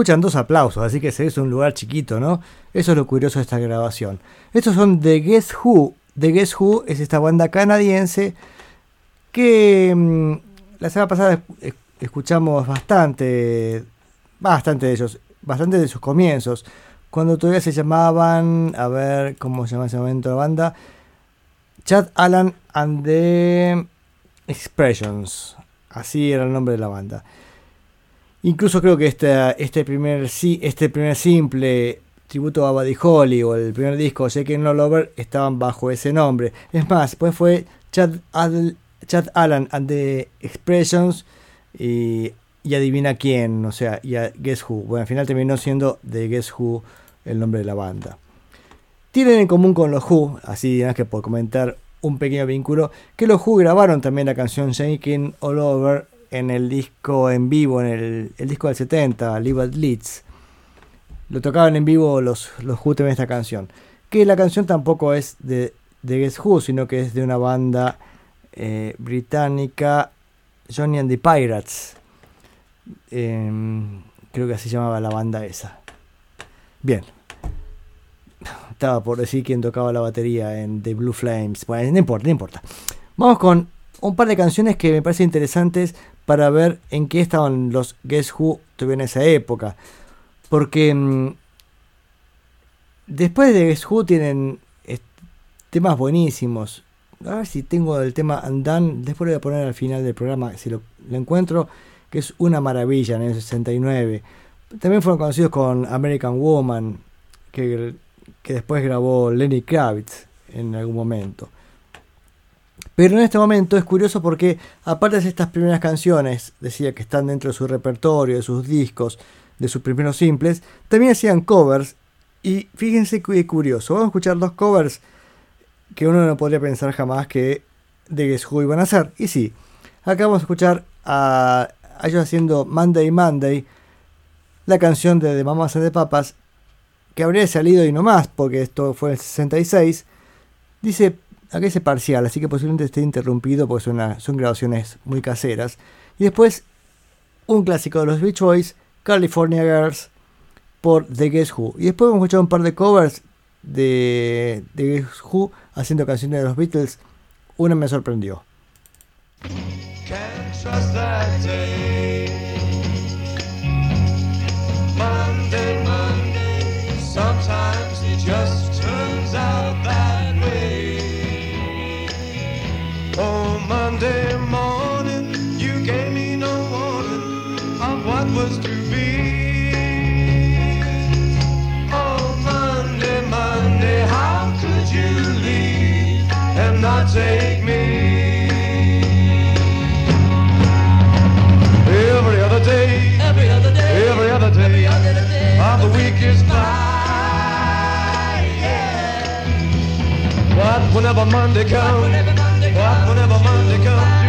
Escuchan dos aplausos, así que se es un lugar chiquito, ¿no? Eso es lo curioso de esta grabación. Estos son The Guess Who. The Guess Who es esta banda canadiense que mm, la semana pasada es- escuchamos bastante, bastante de ellos, bastante de sus comienzos, cuando todavía se llamaban, a ver cómo se llama ese momento la banda, Chad Allen and the Expressions, así era el nombre de la banda. Incluso creo que este, este, primer, este primer simple tributo a Buddy Holly o el primer disco Shake No Lover estaban bajo ese nombre. Es más, después fue Chad, Chad Allen and the Expressions y, y adivina quién, o sea, y a Guess Who. Bueno, al final terminó siendo The Guess Who el nombre de la banda. Tienen en común con los Who, así más que por comentar un pequeño vínculo, que los Who grabaron también la canción Shaking All Over en el disco en vivo, en el, el disco del 70, Live at Leeds. Lo tocaban en vivo los, los Who esta canción. Que la canción tampoco es de, de Guess Who, sino que es de una banda eh, británica, Johnny and the Pirates. Em, creo que así llamaba la banda esa. Bien. Estaba por decir quién tocaba la batería en The Blue Flames. Bueno, no importa, no importa. Vamos con un par de canciones que me parecen interesantes para ver en qué estaban los Guess Who en esa época. Porque mm, después de Guess Who tienen temas buenísimos. A ver si tengo el tema Undone. Después lo voy a poner al final del programa si lo, lo encuentro. Que es una maravilla en el 69. También fueron conocidos con American Woman. Que, que después grabó Lenny Kravitz en algún momento. Pero en este momento es curioso porque, aparte de estas primeras canciones, decía que están dentro de su repertorio, de sus discos, de sus primeros simples, también hacían covers. Y fíjense qué curioso, vamos a escuchar dos covers que uno no podría pensar jamás que de Guess Who iban a hacer. Y sí, acá vamos a escuchar a, a ellos haciendo Monday Monday, la canción de The Mamas and the Papas, que habría salido y no más, porque esto fue en el 66. Dice, acá dice parcial, así que posiblemente esté interrumpido porque son, son grabaciones muy caseras. Y después, un clásico de los Beach Boys, California Girls, por The Guess Who. Y después vamos a escuchar un par de covers de, de Guess Who haciendo canciones de los Beatles. Una me sorprendió. Monday morning, you gave me no warning of what was to be. Oh, Monday, Monday, how could you leave and not take me? Every other day, every other day, every other day, every other day of the week is by. But whenever Monday comes, what? Whatever mind to come.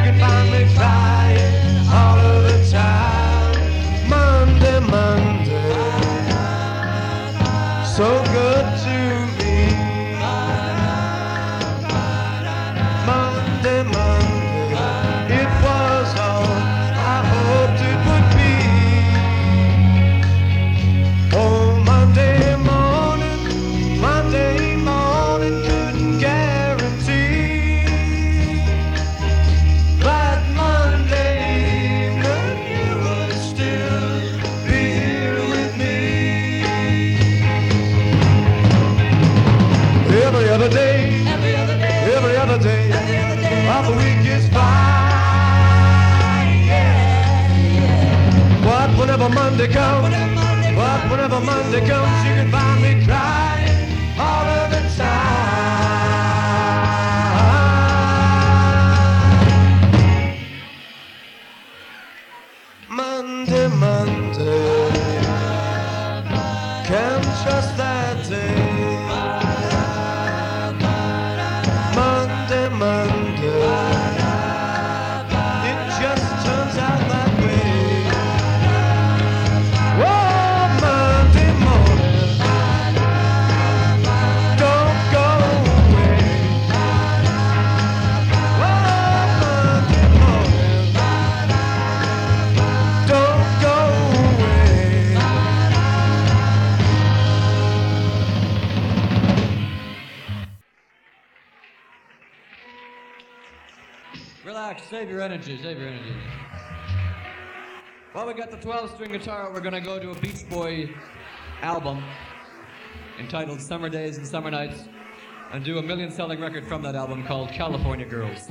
there comes save your energy, save your energy. Well, we got the 12 string guitar. We're going to go to a Beach Boy album entitled Summer Days and Summer Nights and do a million selling record from that album called California Girls.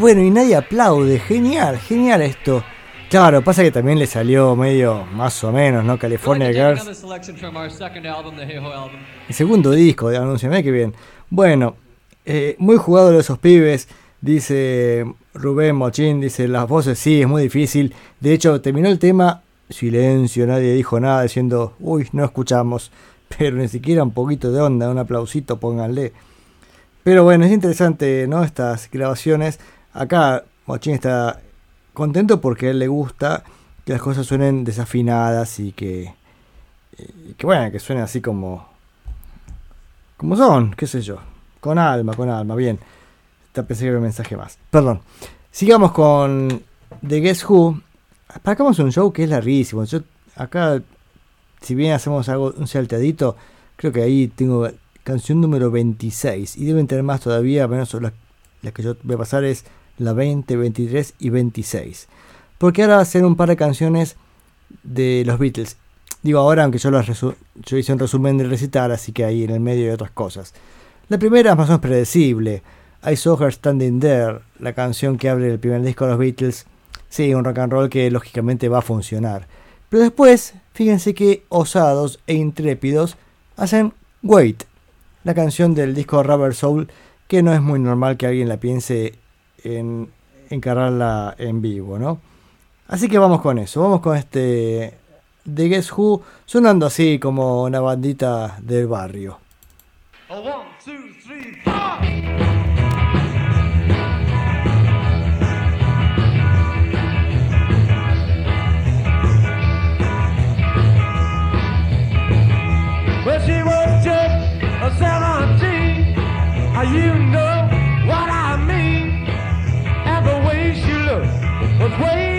Bueno, y nadie aplaude. Genial, genial esto. Claro, pasa que también le salió medio más o menos, ¿no? California Girls. El segundo disco de Anuncio, mirá que bien. Bueno, eh, muy jugado de esos pibes, dice Rubén Mochín, dice las voces sí, es muy difícil. De hecho, terminó el tema, silencio, nadie dijo nada, diciendo, uy, no escuchamos. Pero ni siquiera un poquito de onda, un aplausito, pónganle. Pero bueno, es interesante, ¿no? Estas grabaciones. Acá Mochín está contento porque a él le gusta que las cosas suenen desafinadas y que, que bueno, que suenen así como como son, qué sé yo. Con alma, con alma, bien. Te pensé que había un mensaje más. Perdón. Sigamos con The Guess Who. Acabamos un show que es larguísimo. Yo acá, si bien hacemos algo, un salteadito, creo que ahí tengo canción número 26. Y deben tener más todavía, menos la, la que yo voy a pasar es la 20, 23 y 26. Porque ahora va un par de canciones de los Beatles. Digo ahora, aunque yo hice un resumen del recital, así que ahí en el medio hay otras cosas. La primera es más o menos predecible. I Saw Her Standing There, la canción que abre el primer disco de los Beatles. Sí, un rock and roll que lógicamente va a funcionar. Pero después, fíjense que osados e intrépidos hacen Wait, la canción del disco Rubber Soul, que no es muy normal que alguien la piense en encararla en vivo, ¿no? Así que vamos con eso, vamos con este de Guess Who, sonando así como una bandita del barrio. Four. Well, she a you know was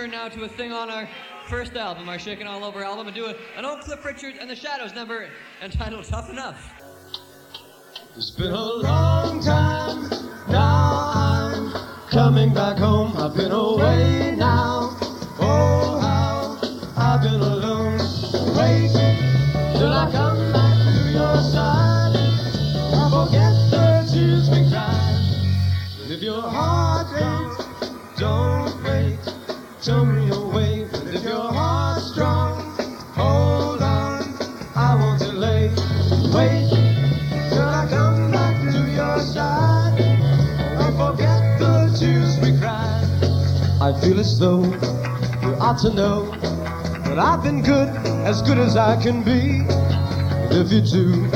turn now to a thing on our first album, our Shaking All Over album, and do a, an old Cliff Richard and the Shadows number entitled Tough Enough. It's been a long time. Now I'm coming back home. I've been away now. Oh, how I've been alone. Wait till I come back to your side. I forget the tears we cried. If your heart as though you ought to know that I've been good, as good as I can be. And if you do,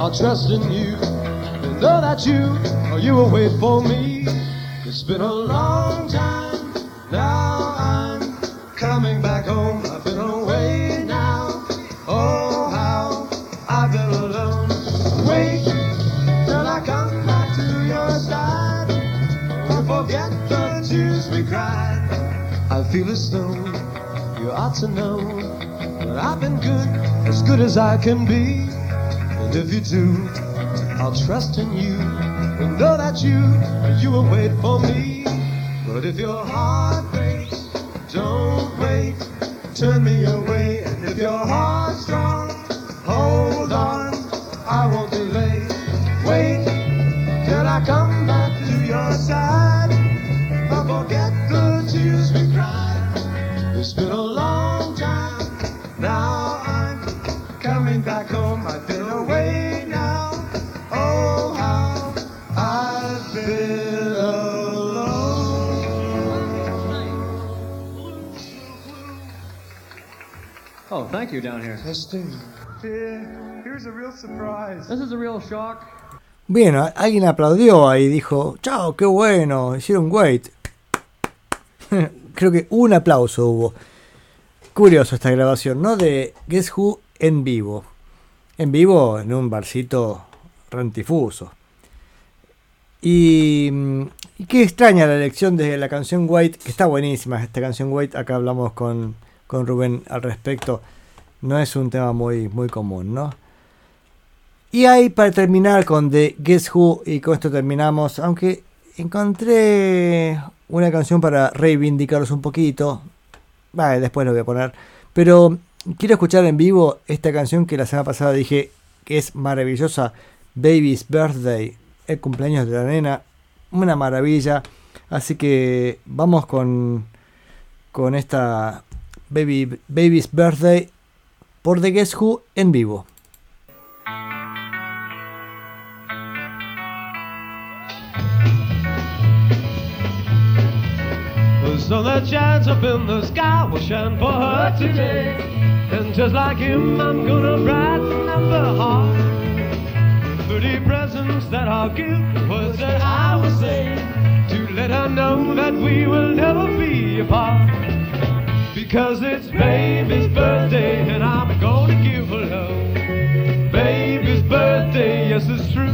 I'll trust in you. And know that you, or you will wait for me. It's been a good as I can be. And if you do, I'll trust in you and know that you, you will wait for me. But if your heart breaks, don't wait, turn me away. And if your heart's strong, hold on, I won't delay. Wait till I come back to your side. I forget the tears we cried. It's been a long back home. I've been away now. Oh, how I've been alone. Oh, thank you down here. Testing. Here's a real surprise. This is a real shock. Bien, alguien aplaudió ahí, dijo, chao, qué bueno, hicieron wait. Creo que un aplauso hubo. Curioso esta grabación, ¿no? De Guess Who en vivo. En vivo en un barcito rentifuso. Y, mm, y qué extraña la elección de la canción White, que está buenísima esta canción White, acá hablamos con, con Rubén al respecto. No es un tema muy, muy común, ¿no? Y ahí para terminar con The Guess Who, y con esto terminamos, aunque encontré una canción para reivindicarlos un poquito, vale, después lo voy a poner, pero quiero escuchar en vivo esta canción que la semana pasada dije que es maravillosa, Baby's Birthday, el cumpleaños de la nena, una maravilla, así que vamos con, con esta Baby, Baby's Birthday por The Guess Who en vivo. So the giants up in the sky will shine for her today. And just like him, I'm gonna brighten up the heart. Thirty presents that I'll give, words that I will say to let her know that we will never be apart. Because it's baby's birthday and I'm gonna give her love. Baby's birthday, yes, it's true.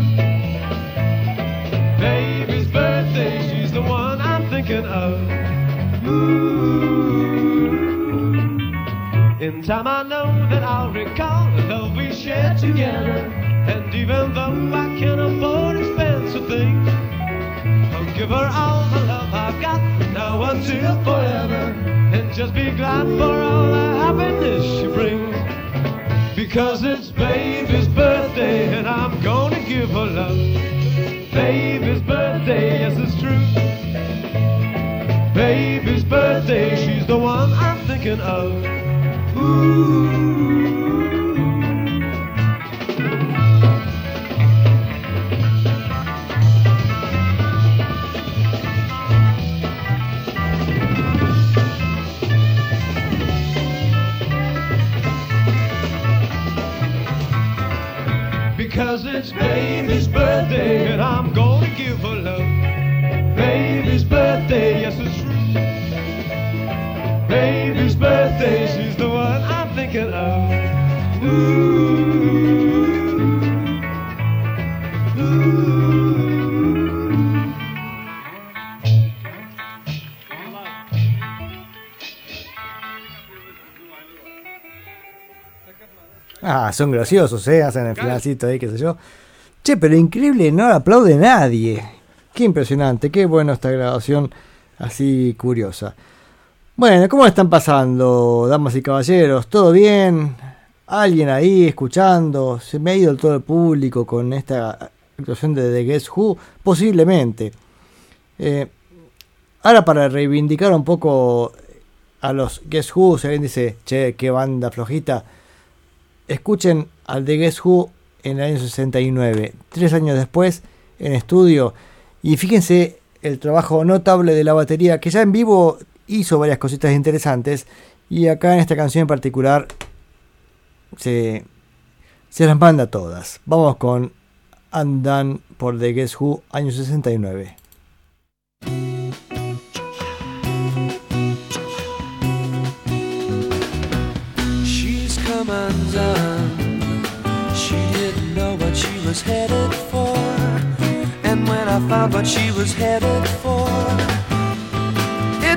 Baby's birthday, she's the one I'm thinking of. In time I know that I'll recall the love we shared together. And even though I can't afford expensive things, I'll give her all the love I've got now until forever. And just be glad for all the happiness she brings. Because it's baby's birthday and I'm gonna give her love. Baby's birthday, yes it's true. Baby's birthday, she's the one I'm thinking of. Ooh. Because it's baby's birthday and I'm gonna give her love. Baby's birthday, yes it's true. baby's birthday. She's the one I'm thinking Ah, son graciosos, ¿eh? Hacen el finalcito ahí, qué sé yo. Che, pero increíble, no aplaude nadie. Qué impresionante, qué bueno esta grabación así curiosa. Bueno, ¿cómo están pasando, damas y caballeros? ¿Todo bien? ¿Alguien ahí escuchando? ¿Se me ha ido todo el público con esta actuación de The Guess Who? Posiblemente. Eh, ahora para reivindicar un poco a los Guess Who, si alguien dice, che, qué banda flojita, escuchen al de Guess Who en el año 69, tres años después, en estudio, y fíjense el trabajo notable de la batería, que ya en vivo hizo varias cositas interesantes, y acá en esta canción en particular se, se las manda todas. Vamos con Undone por The Guess Who, año 69. She's come undone. She didn't know what she was headed for. And when I found what she was headed for,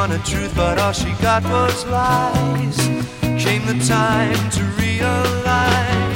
wanted truth, but all she got was lies. Came the time to realize.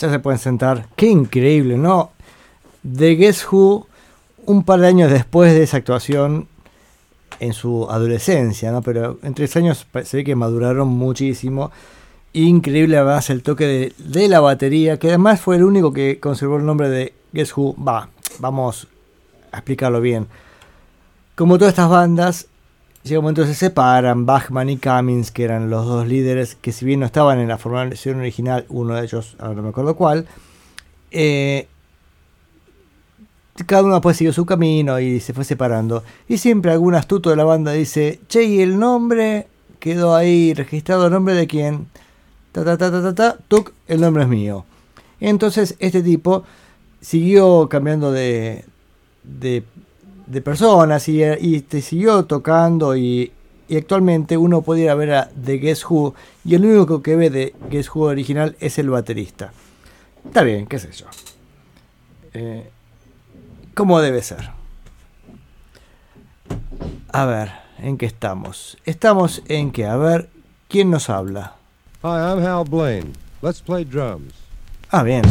Ya se pueden sentar. Qué increíble, ¿no? The Guess Who, un par de años después de esa actuación en su adolescencia, ¿no? Pero en tres años se ve que maduraron muchísimo. Increíble además el toque de, de la batería, que además fue el único que conservó el nombre de Guess Who. Va, vamos a explicarlo bien. Como todas estas bandas, llega un momento que se separan, Bachman y Cummins, que eran los dos líderes, que si bien no estaban en la formación original, uno de ellos, ahora no me acuerdo cuál, eh, cada uno después siguió su camino y se fue separando. Y siempre algún astuto de la banda dice, che, y el nombre quedó ahí registrado, el nombre de quién. Ta, ta, ta, ta, ta, ta, tuc, el nombre es mío. Entonces este tipo siguió cambiando de, de personas y, y te siguió tocando y, y actualmente uno puede ir a ver a The Guess Who y el único que ve de Guess Who original es el baterista. Está bien, qué sé yo. Eh, ¿Cómo debe ser? A ver, ¿en qué estamos? Estamos en que, a ver, ¿quién nos habla? Hi, I'm Hal Blaine. Let's play drums. Ah, bien.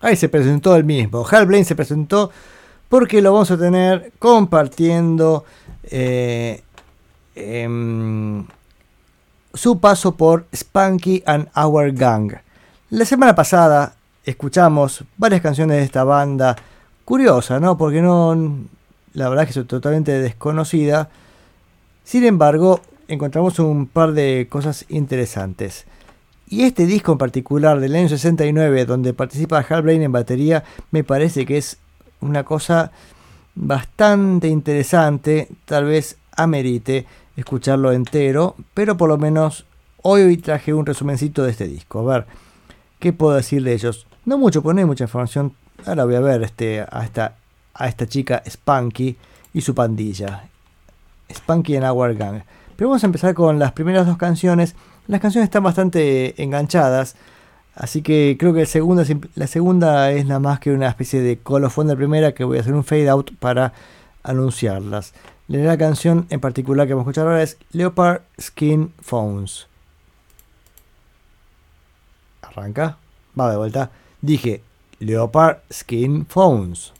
Ahí se presentó el mismo. Hal Blaine se presentó porque lo vamos a tener compartiendo eh, em, su paso por Spunky and Our Gang. La semana pasada escuchamos varias canciones de esta banda. Curiosa, ¿no? Porque no. La verdad es que es totalmente desconocida. Sin embargo, encontramos un par de cosas interesantes. Y este disco en particular del año 69, donde participa Hal Blaine en batería, me parece que es una cosa bastante interesante. Tal vez amerite escucharlo entero, pero por lo menos hoy traje un resumencito de este disco. A ver, ¿qué puedo decir de ellos? No mucho, pues no hay mucha información. Ahora voy a ver este, a, esta, a esta chica Spunky y su pandilla. Spunky and Our Gang. Pero vamos a empezar con las primeras dos canciones. Las canciones están bastante enganchadas. Así que creo que la segunda es nada más que una especie de colofón de la primera que voy a hacer un fade out para anunciarlas. La canción en particular que vamos a escuchar ahora es Leopard Skin Phones. Arranca. Va de vuelta. Dije Leopard Skin Phones.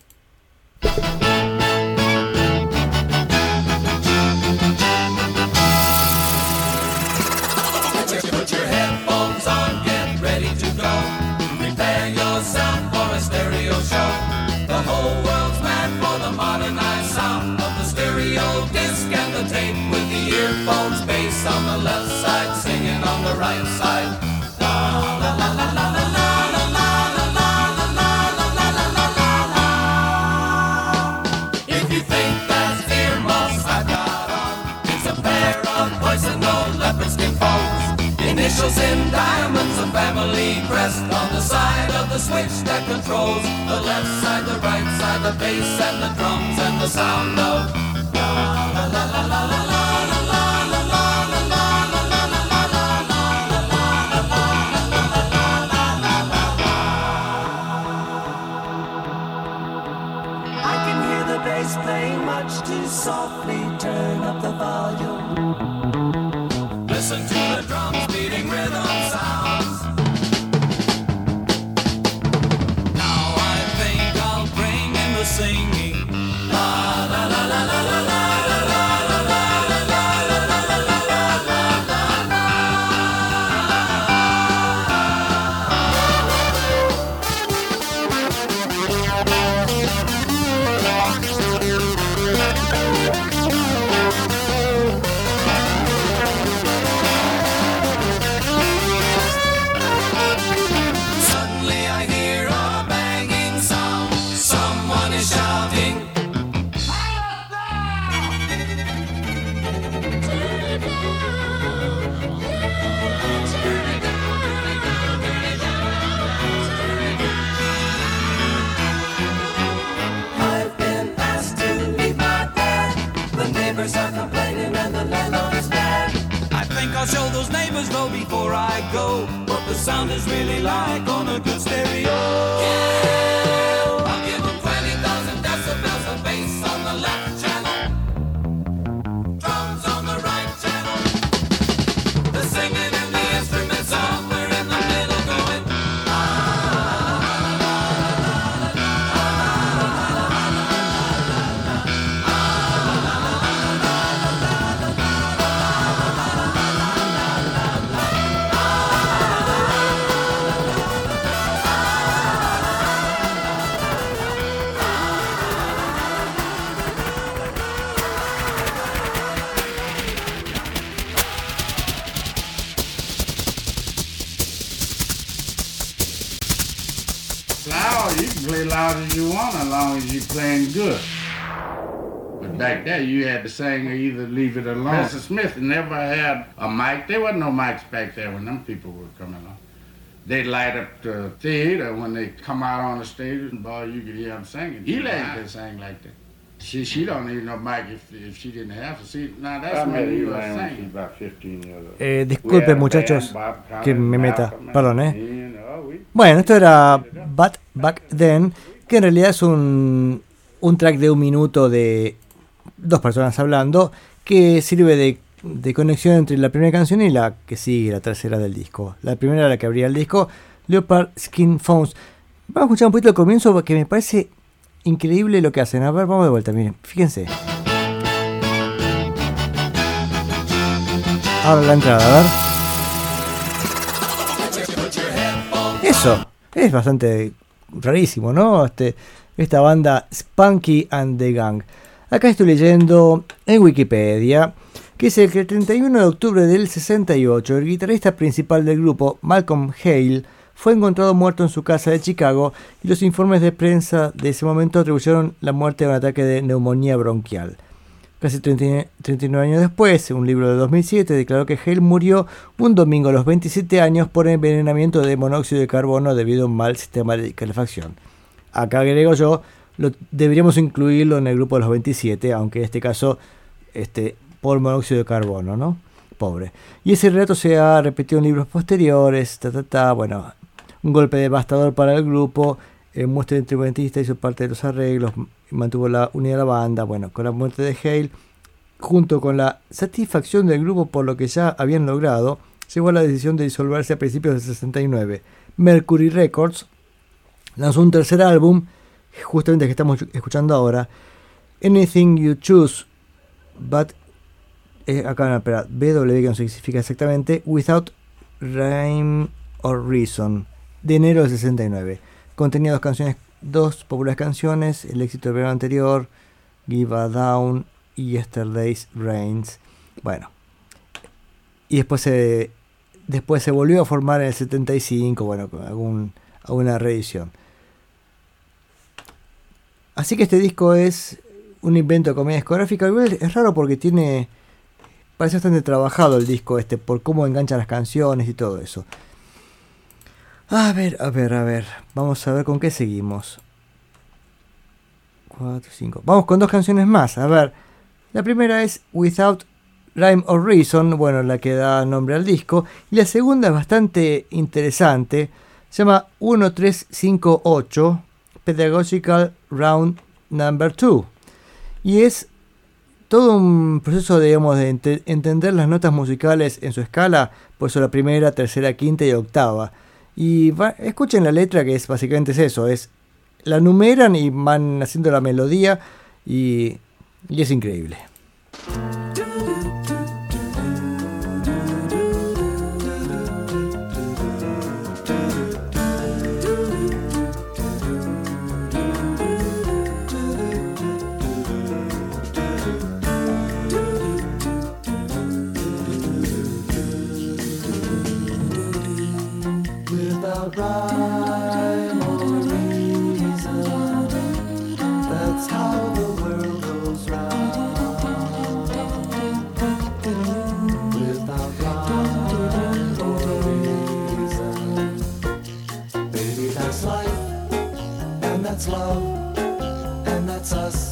Initials in diamonds, a family crest. On the side of the switch that controls the left side, the right side, the bass and the drums and the sound of la la la la la la to sing or either leave it alone. Mr. Smith never had a mic. There wasn't no mics back there when them people were coming on. They light up the theater when they come out on the stage, and boy, you could hear them singing. Eli could sing like that. She she don't need no mic if, if she didn't have to. See, now that's met you Eli were when she was singing. about 15 years old. Eh, a muchachos que me meta, perdón, eh. Bueno, esto era But Back Then, que en realidad es un, un track de un minuto de dos personas hablando, que sirve de, de conexión entre la primera canción y la que sigue, la tercera del disco. La primera era la que abría el disco, Leopard Skin Phones. Vamos a escuchar un poquito el comienzo porque me parece increíble lo que hacen. A ver, vamos de vuelta, miren, fíjense. Ahora la entrada, a ver. Eso, es bastante rarísimo, ¿no? Este, esta banda Spunky and the Gang. Acá estoy leyendo en Wikipedia que dice que el 31 de octubre del 68 el guitarrista principal del grupo, Malcolm Hale, fue encontrado muerto en su casa de Chicago y los informes de prensa de ese momento atribuyeron la muerte a un ataque de neumonía bronquial. Casi 30 39 años después, un libro de 2007 declaró que Hale murió un domingo a los 27 años por envenenamiento de monóxido de carbono debido a un mal sistema de calefacción. Acá agrego yo, lo, deberíamos incluirlo en el grupo de los 27, aunque en este caso este, por monóxido de carbono, ¿no? Pobre. Y ese relato se ha repetido en libros posteriores, ta, ta, ta, bueno, un golpe devastador para el grupo, el muestra instrumentista hizo parte de los arreglos, mantuvo la unidad de la banda, bueno, con la muerte de Hale, junto con la satisfacción del grupo por lo que ya habían logrado, llegó a la decisión de disolverse a principios del 69. Mercury Records lanzó un tercer álbum, justamente que estamos escuchando ahora, Anything You Choose, but eh, acá no, espera, BW que no significa exactamente, Without Rhyme or Reason, de enero del 69. Contenía dos canciones, dos populares canciones, el éxito del verano anterior, Give a Down y Yesterday's Rains. Bueno, y después se, después se volvió a formar en el 75, bueno, con algún, alguna reedición. Así que este disco es un invento de comedia discográfica. Es raro porque tiene. Parece bastante trabajado el disco este, por cómo engancha las canciones y todo eso. A ver, a ver, a ver. Vamos a ver con qué seguimos. 4, 5. Vamos con dos canciones más. A ver. La primera es Without Rhyme or Reason, bueno, la que da nombre al disco. Y la segunda es bastante interesante. Se llama 1358 Pedagogical Round Number 2. Y es todo un proceso, de ente- entender las notas musicales en su escala, por eso la primera, tercera, quinta y octava. Y va- escuchen la letra que es básicamente es eso, es la numeran y van haciendo la melodía y, y es increíble. Love, and that's us.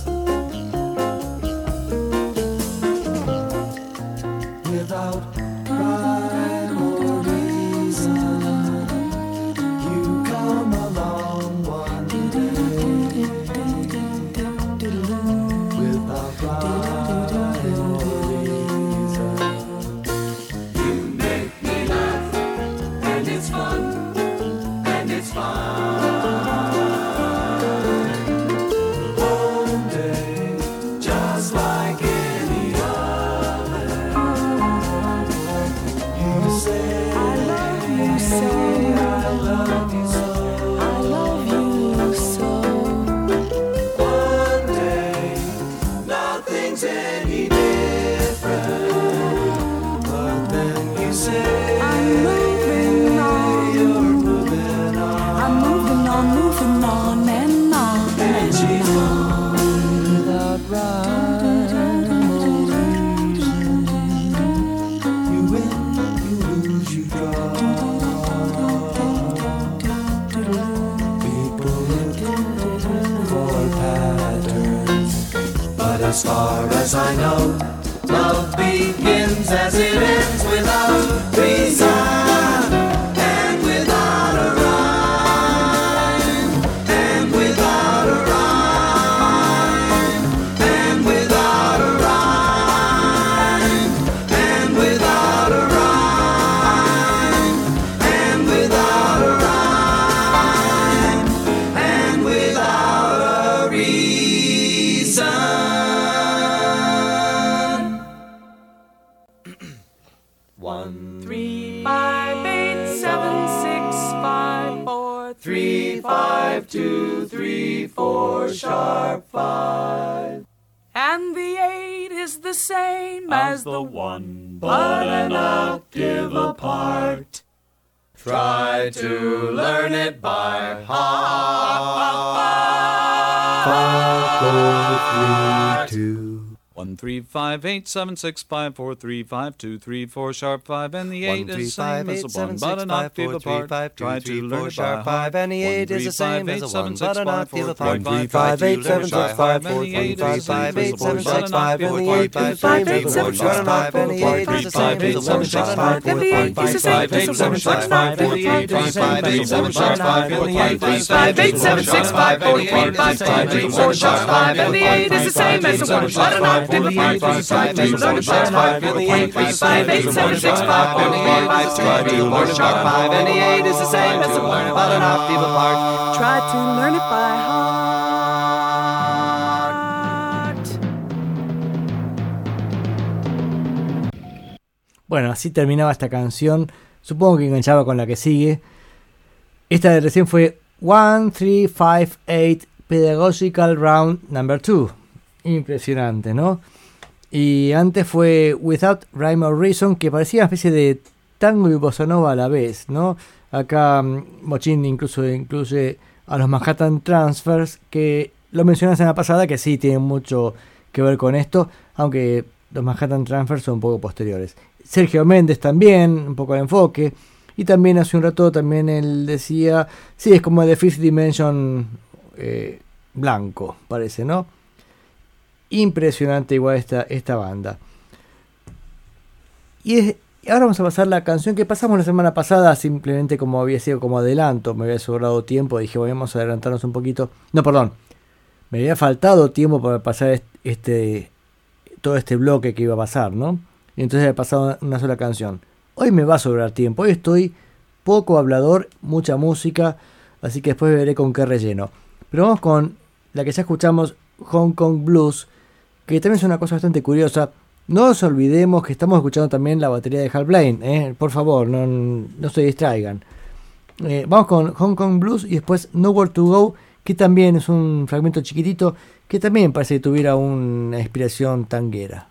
As the one, but an octave apart. Try to learn it by four, three, two. One three five eight seven six five four three five two three four sharp five and the One, eight three, is the five, same as eight, the seven, one, six, but an five, octave four, three, apart. five, two, Try three, to four, learn it sharp by five, heart. and the One, eight is three, the same five, as eight, the seven, one, six, but an five, octave four, apart. three, Three, five, five, two, eight, learn seven, it six, by five, heart. four, And the three, eight is five, the same five, as eight, the seven, one, six, but an five, and octave the apart. eight Three, is the five, same as eight, the seven, one, six, but an five, octave four, apart. three, Three, five, five, eight, eight, seven, seven, six, six, five, five, four, four, three, five, five, five, eight, eight, seven, seven, six, six, five, five, and and the the eight eight is is the the same same as as the the one, one, but but an an octave octave apart. apart. Three, Five, eight, seven, six, five, four, three, five, five, two, four, sharp five, and the eight is the same as the one, but an octave Try to learn it by heart. Bueno, así terminaba esta canción. Supongo que enganchaba con la que sigue. Esta de recién fue 1358 Pedagogical Round Number 2. Impresionante, ¿no? Y antes fue Without Rhyme or Reason, que parecía una especie de tango y bossa nova a la vez, ¿no? Acá mm, Mochin incluso incluye a los Manhattan Transfers, que lo mencioné la semana pasada, que sí tienen mucho que ver con esto, aunque los Manhattan Transfers son un poco posteriores. Sergio Méndez también, un poco de enfoque. Y también hace un rato también él decía, sí, es como The Fifth Dimension eh, blanco, parece, ¿no? Impresionante igual esta, esta banda. Y, es- ahora vamos a pasar la canción que pasamos la semana pasada, simplemente como había sido como adelanto, me había sobrado tiempo, dije, bueno, vamos a adelantarnos un poquito. No, perdón, me había faltado tiempo para pasar est- este, todo este bloque que iba a pasar, ¿no? Y entonces he pasado una sola canción. Hoy me va a sobrar tiempo, hoy estoy poco hablador, mucha música, así que después veré con qué relleno. Pero vamos con la que ya escuchamos, Hong Kong Blues, que también es una cosa bastante curiosa. No nos olvidemos que estamos escuchando también la batería de Hal Blaine, ¿eh? por favor, no, no se distraigan. Eh, vamos con Hong Kong Blues y después Nowhere to Go, que también es un fragmento chiquitito que también parece que tuviera una inspiración tanguera.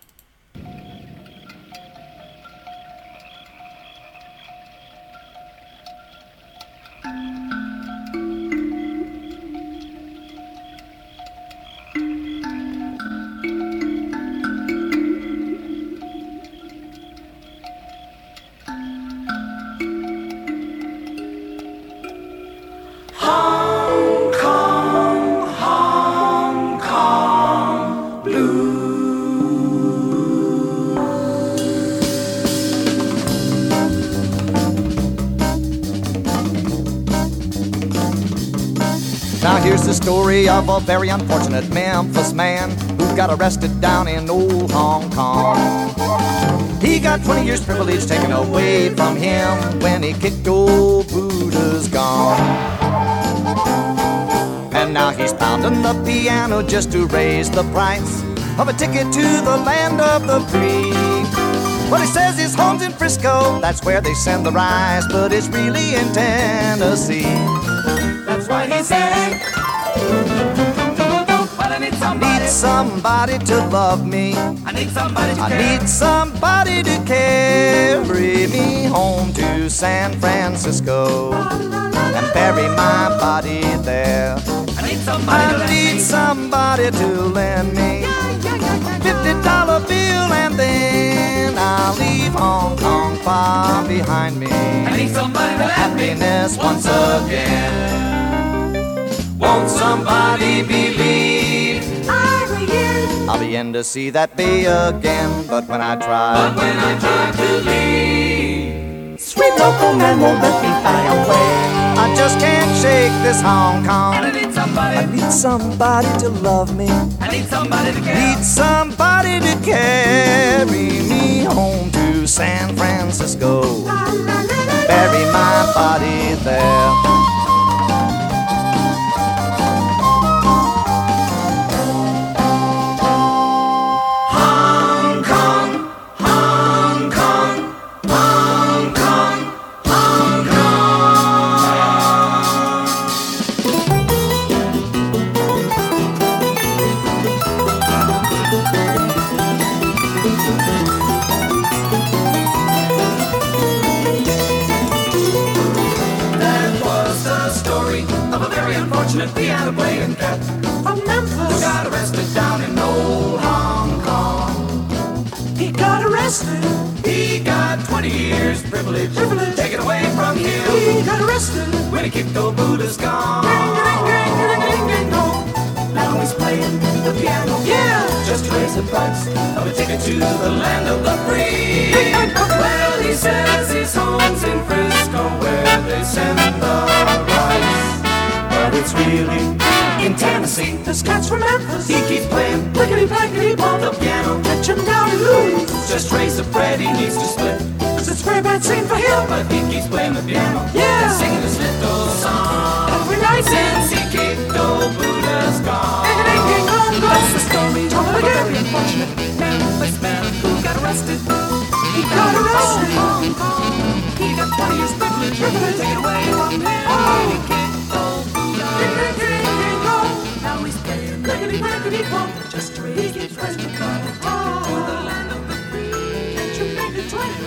The story of a very unfortunate Memphis man who got arrested down in old Hong Kong. He got 20 years privilege taken away from him when he kicked old Buddha's. And now he's pounding the piano just to raise the price of a ticket to the land of the free. Well, he says his home's in Frisco, that's where they send the rice, but it's really in Tennessee. That's why he said, But I need somebody. Need somebody to love me. I need somebody to I care. need somebody to carry me home to San Francisco and bury my body there. I need somebody to I lend need me. somebody to lend me a fifty dollar bill and then I'll leave Hong Kong far behind me. I need somebody to lend me. Happiness once again. Won't somebody believe? I'll be in. I'll be to see that bay again. But when I try, But when I try to leave, sweet local man won't let me fly away. I just can't shake this Hong Kong. I need somebody. I need somebody to love me. I need somebody to care. Need somebody to carry me home to San Francisco. Bury my body there. Privilege. privilege. Taken away from him. He got arrested when he kicked old Buddha's gone. Now he's playing the piano. Yeah, just raise the price of a ticket to the land of the free. well, he says his home's in Frisco, where they send the rice. But it's really in Tennessee. This cat's from Memphis. He keeps playing lickety blankety ball the piano. Catch him down and lose. Just raise the bread he needs to split. Cause it's a very bad scene for him. But he keeps playing the piano. Yeah. And singing this little song. Every night since he kicked old Buddha's gone. That's the story of a very unfortunate Memphis man who got arrested. He got arrested. Hong Kong. He got 20 years privilege. Privilege. Taken away from him. Oh. He kicked old Buddha. Now he's playing lickety blankety bum. Just to raise his friends to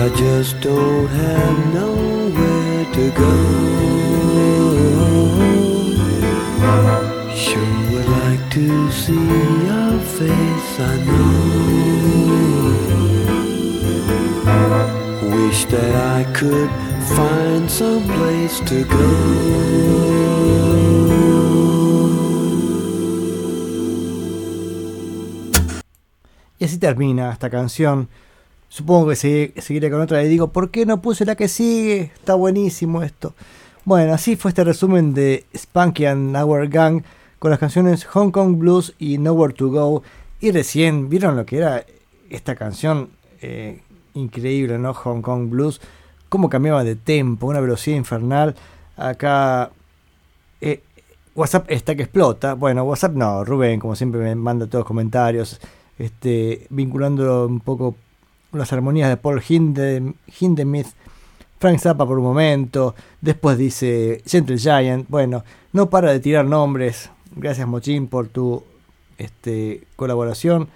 I just don't have nowhere to go. Sure would like to see your face, I know. Wish that I could find some place to go. Y así termina esta canción. Supongo que segui- seguiré con otra. Y digo, ¿por qué no puse la que sigue? Está buenísimo esto. Bueno, así fue este resumen de Spunky and Our Gang con las canciones Hong Kong Blues y Nowhere to Go. Y recién, ¿vieron lo que era esta canción? Eh, increíble, ¿no? Hong Kong Blues. Cómo cambiaba de tempo, una velocidad infernal. Acá eh, WhatsApp está que explota. Bueno, WhatsApp no, Rubén, como siempre, me manda todos los comentarios, este, vinculando un poco las armonías de Paul Hinde- Hindemith, Frank Zappa por un momento, después dice Gentle Giant. Bueno, no para de tirar nombres. Gracias, Mochín, por tu este, colaboración.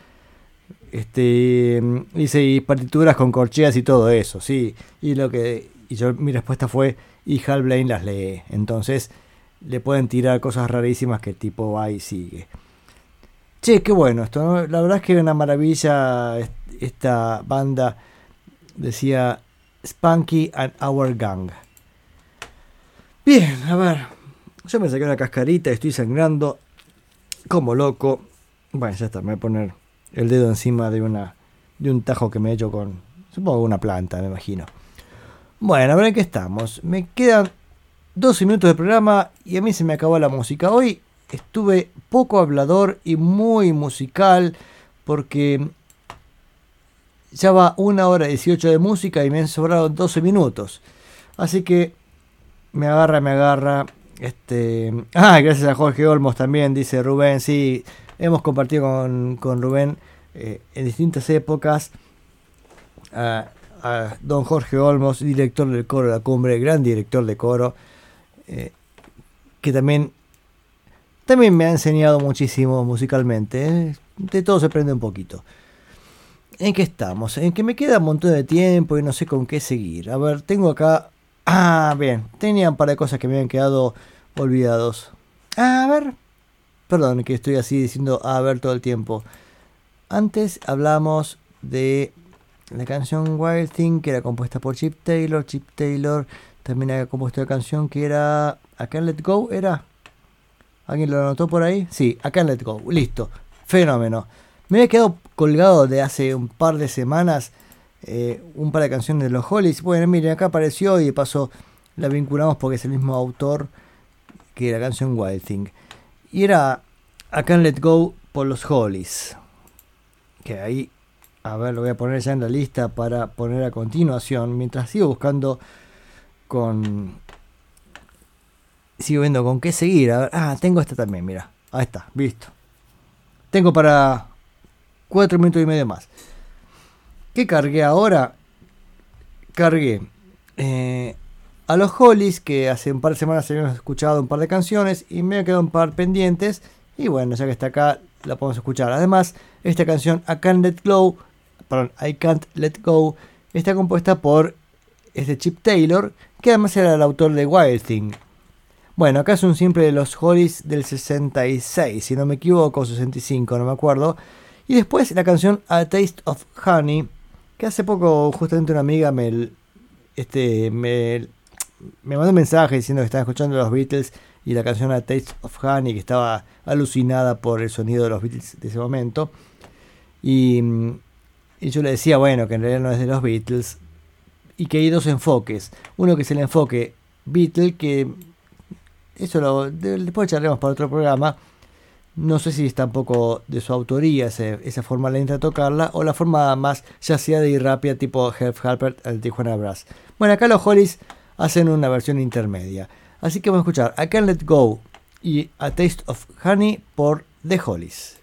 Este, dice, y partituras con corcheas y todo eso, sí. Y lo que y yo mi respuesta fue, y Hal Blaine las lee. Entonces, le pueden tirar cosas rarísimas que tipo va y sigue. Che, qué bueno esto, ¿no? La verdad es que es una maravilla esta banda. Decía Spunky and Our Gang. Bien, a ver. Yo me saqué una cascarita estoy sangrando como loco. Bueno, ya está, me voy a poner el dedo encima de una de un tajo que me he hecho con, supongo, una planta, me imagino. Bueno, a ver en qué estamos. Me quedan 12 minutos de programa y a mí se me acabó la música. Hoy estuve poco hablador y muy musical porque ya va una hora 18 de música y me han sobrado 12 minutos. Así que me agarra, me agarra. Este, ah, gracias a Jorge Olmos también, dice Rubén. Sí, hemos compartido con, con Rubén eh, en distintas épocas. A, don Jorge Olmos, director del coro de la cumbre, gran director de coro, eh, que también también me ha enseñado muchísimo musicalmente. ¿eh? De todo se aprende un poquito. ¿En qué estamos? En que me queda un montón de tiempo y no sé con qué seguir. A ver, tengo acá... Ah, bien. Tenía un par de cosas que me habían quedado olvidados. A ver. Perdón que estoy así diciendo a ver todo el tiempo. Antes hablamos de la canción Wild Thing que era compuesta por Chip Taylor. Chip Taylor también había compuesto la canción que era I Can't Let Go. ¿Era? ¿Alguien lo anotó por ahí? Sí, I Can't Let Go. Listo. Fenómeno. Me había quedado colgado de hace un par de semanas eh, un par de canciones de los Hollies. Bueno, miren, acá apareció y de paso la vinculamos porque es el mismo autor que la canción Wild Thing. Y era I Can't Let Go por los Hollies. Que ahí, a ver, lo voy a poner ya en la lista para poner a continuación. Mientras sigo buscando con... Sigo viendo con qué seguir. A ver, ah, tengo esta también, mira. Ahí está, visto. Tengo para 4 minutos y medio más. ¿Qué cargué ahora? Cargué eh, a los Hollies, que hace un par de semanas habíamos escuchado un par de canciones y me ha quedado un par pendientes. Y bueno, ya que está acá, la podemos escuchar. Además, esta canción, I Can't Let Go, I Can't Let Go, está compuesta por este Chip Taylor, que además era el autor de Wild Thing. Bueno, acá es un simple de los Hollies del 66, si no me equivoco, 65, no me acuerdo. Y después la canción A Taste of Honey, que hace poco justamente una amiga me, este, me, me mandó un mensaje diciendo que estaba escuchando los Beatles y la canción A Taste of Honey, que estaba alucinada por el sonido de los Beatles de ese momento. Y, y yo le decía, bueno, que en realidad no es de los Beatles y que hay dos enfoques. Uno que es el enfoque Beatle, que eso lo, de- después charlaremos para otro programa. No sé si es tampoco de su autoría esa forma lenta de tocarla o la forma más yaceada y rápida tipo Herb Halpert al Tijuana Brass. Bueno, acá los Hollies hacen una versión intermedia. Así que vamos a escuchar I Can't Let Go y A Taste of Honey por The Hollies.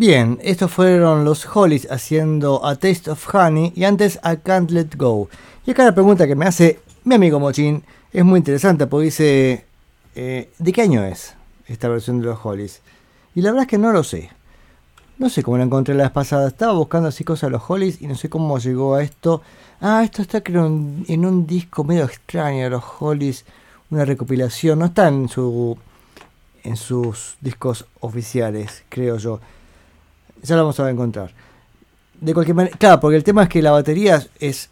Bien, estos fueron los Hollies haciendo A Taste of Honey y antes A Can't Let Go. Y acá la pregunta que me hace mi amigo Mochín es muy interesante porque dice, eh, ¿de qué año es esta versión de los Hollies? Y la verdad es que no lo sé. No sé cómo la encontré la vez pasada. Estaba buscando así cosas de los Hollies y no sé cómo llegó a esto. Ah, esto está en un disco medio extraño de los Hollies. Una recopilación. No está en su en sus discos oficiales, creo yo. Ya lo vamos a encontrar. De cualquier manera, claro, porque el tema es que la batería es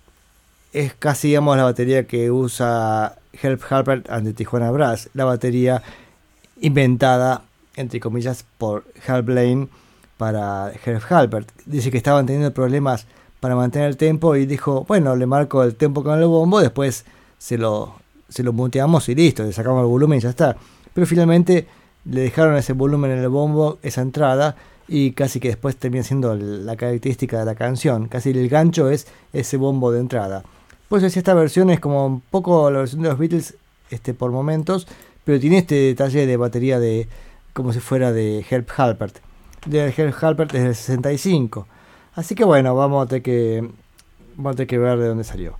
es casi digamos la batería que usa Herb Halpert ante Tijuana Brass, la batería inventada entre comillas por Hal Blaine para Herb Halpert. Dice que estaban teniendo problemas para mantener el tempo y dijo, bueno, le marco el tempo con el bombo, después se lo se lo y listo, le sacamos el volumen y ya está. Pero finalmente le dejaron ese volumen en el bombo, esa entrada, y casi que después termina siendo la característica de la canción. Casi el gancho es ese bombo de entrada. Pues esta versión es como un poco la versión de los Beatles este, por momentos, pero tiene este detalle de batería de como si fuera de Herb Halpert. De Herb Halpert es del 65. Así que bueno, vamos a tener que, vamos a tener que ver de dónde salió.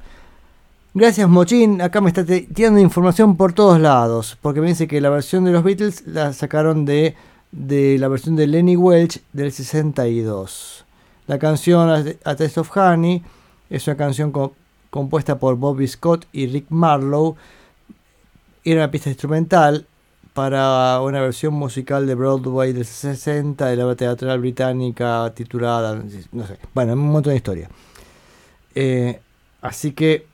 Gracias Mochín, acá me está tirando información por todos lados, porque me dice que la versión de los Beatles la sacaron de, de la versión de Lenny Welch del 62. La canción A Taste of Honey es una canción co compuesta por Bobby Scott y Rick Marlowe. Era una pista instrumental para una versión musical de Broadway del 60 de la teatral británica titulada, no sé, un montón de historia. Eh, así que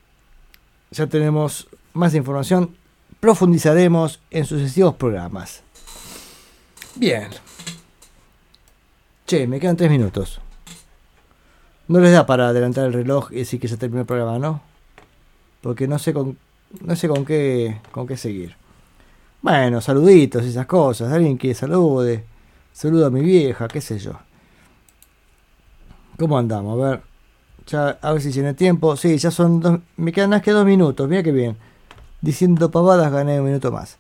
ya tenemos más información, profundizaremos en sucesivos programas. Bien. Che, me quedan tres minutos. No les da para adelantar el reloj y decir que ya terminó el programa, ¿no? Porque no sé con, no sé con qué, con qué seguir. Bueno, saluditos, esas cosas. Alguien que salude. Saludo a mi vieja, qué sé yo. ¿Cómo andamos? A ver. Ya, a ver si tiene tiempo. Sí, ya son dos. Me quedan más que dos minutos. Mira qué bien. Diciendo pavadas gané un minuto más.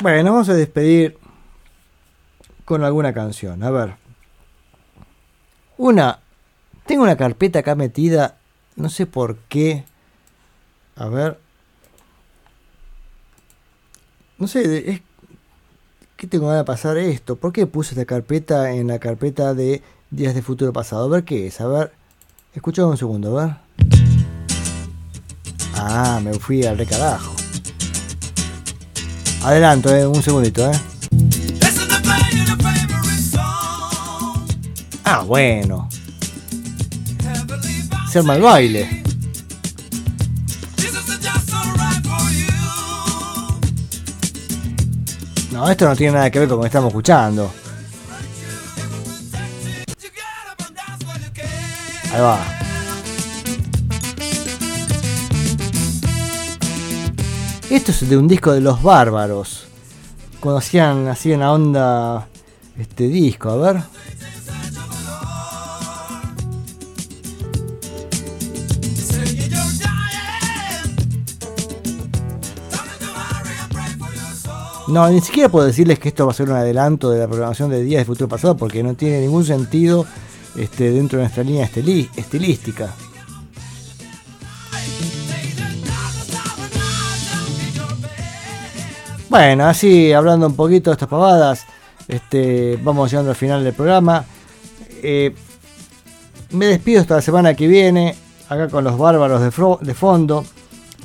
Bueno, vamos a despedir con alguna canción. A ver. Una. Tengo una carpeta acá metida. No sé por qué. A ver. No sé, es, ¿qué tengo ganas de pasar esto? ¿Por qué puse esta carpeta en la carpeta de Días de Futuro Pasado? A ver qué es, a ver. Escuchame un segundo, a ver. Ah, me fui al recarajo. Adelanto, eh, un segundito, eh. Ah, bueno. Se arma el baile. No, esto no tiene nada que ver con lo que estamos escuchando. Ahí va. Esto es de un disco de los bárbaros. Cuando hacían así en la onda este disco, a ver. No, ni siquiera puedo decirles que esto va a ser un adelanto de la programación de Días de Futuro Pasado porque no tiene ningún sentido este, dentro de nuestra línea estilística. Bueno, así hablando un poquito de estas pavadas, este, vamos llegando al final del programa. Eh, me despido hasta la semana que viene, acá con los bárbaros de, de fondo,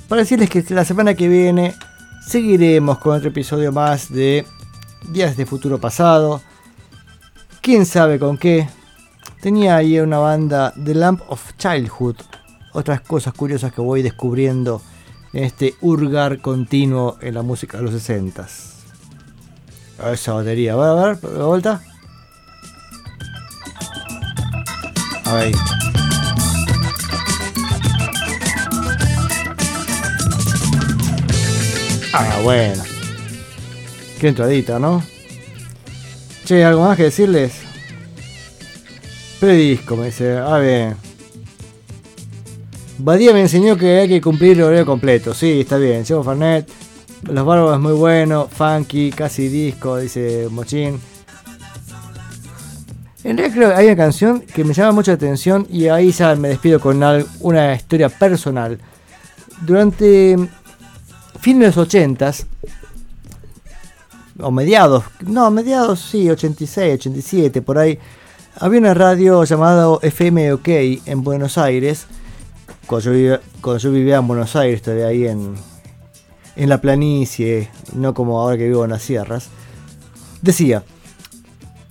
para decirles que la semana que viene seguiremos con otro episodio más de Días de Futuro Pasado. Quién sabe con qué. Tenía ahí una banda The Lamp of Childhood. Otras cosas curiosas que voy descubriendo en este hurgar continuo en la música de los 60 A ver esa batería. A ver, a ver, de vuelta. Ahí. Ah, bueno. Qué entradita, ¿no? Che, ¿algo más que decirles? Predisco, me dice. Ah, bien. Badía me enseñó que hay que cumplir el horario completo. Sí, está bien. Llevo Fernet. Los bárbaros muy bueno. Funky, casi disco, dice Mochín. En realidad creo que hay una canción que me llama mucha atención y ahí ya me despido con una historia personal. Durante fines de los 80 o mediados, no, mediados sí, 86, 87, por ahí, había una radio llamada FM OK en Buenos Aires, cuando yo vivía, en Buenos Aires, todavía ahí en, en la planicie, no como ahora que vivo en las sierras. Decía,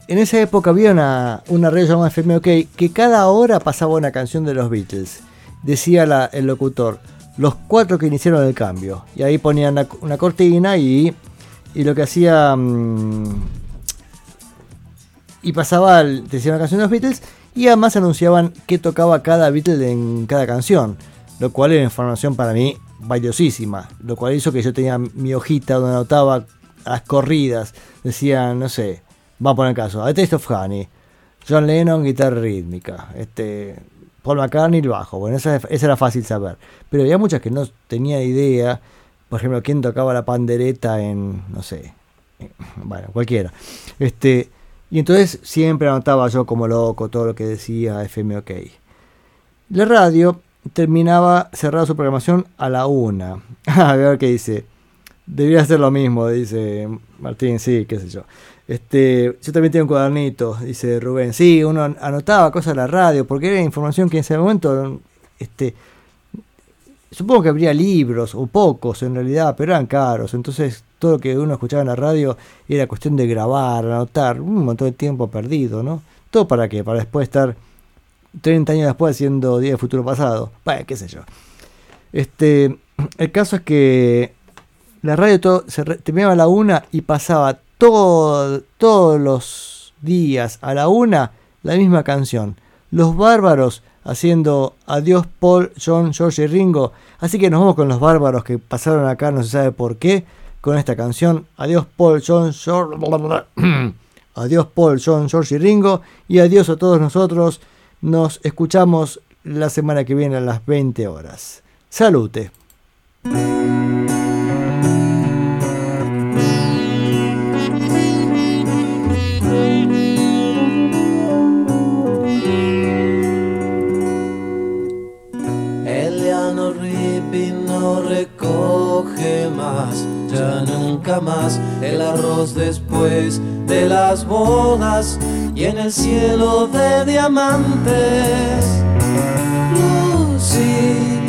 en esa época había una, una radio llamada FM OK que cada hora pasaba una canción de los Beatles. Decía el locutor, los cuatro que iniciaron el cambio. Y ahí ponían una, cortina y, y lo que hacía... mm, y pasaba, decía una canción de los Beatles y además anunciaban qué tocaba cada Beatle en cada canción. Lo cual era información para mí valiosísima. Lo cual hizo que yo tenía mi hojita donde anotaba las corridas. Decían, no sé, vamos a poner caso, A Taste of Honey, John Lennon, guitarra rítmica, este, Paul McCartney, el bajo. Bueno, esa, esa era fácil saber. Pero había muchas que no tenía idea. Por ejemplo, quién tocaba la pandereta en, no sé, bueno, cualquiera. Este, y entonces siempre anotaba yo como loco todo lo que decía FM OK. La radio terminaba cerrada su programación a la una. a ver qué dice. Debería hacer lo mismo, dice Martín, sí, qué sé yo. Este, yo también tengo un cuadernito, dice Rubén. Sí, uno an- anotaba cosas de la radio, porque era información que en ese momento, este, supongo que habría libros, o pocos en realidad, pero eran caros. Entonces, todo lo que uno escuchaba en la radio era cuestión de grabar, anotar, un montón de tiempo perdido, ¿no? ¿Todo para qué? Para después estar 30 años después haciendo Día de Futuro Pasado. Qué sé yo. Este, el caso es que la radio todo, se re- terminaba a la una y pasaba todo, todos los días a la una la misma canción. Los bárbaros haciendo Adiós Paul, John, George y Ringo. Así que nos vamos con los bárbaros que pasaron acá, no se sabe por qué, con esta canción. Adiós Paul, John, George. Adiós Paul, John, George y Ringo. Y adiós a todos nosotros. Nos escuchamos la semana que viene a las 20 horas. Salute. Nunca más. El arroz después de las bodas y en el cielo de diamantes. Lucy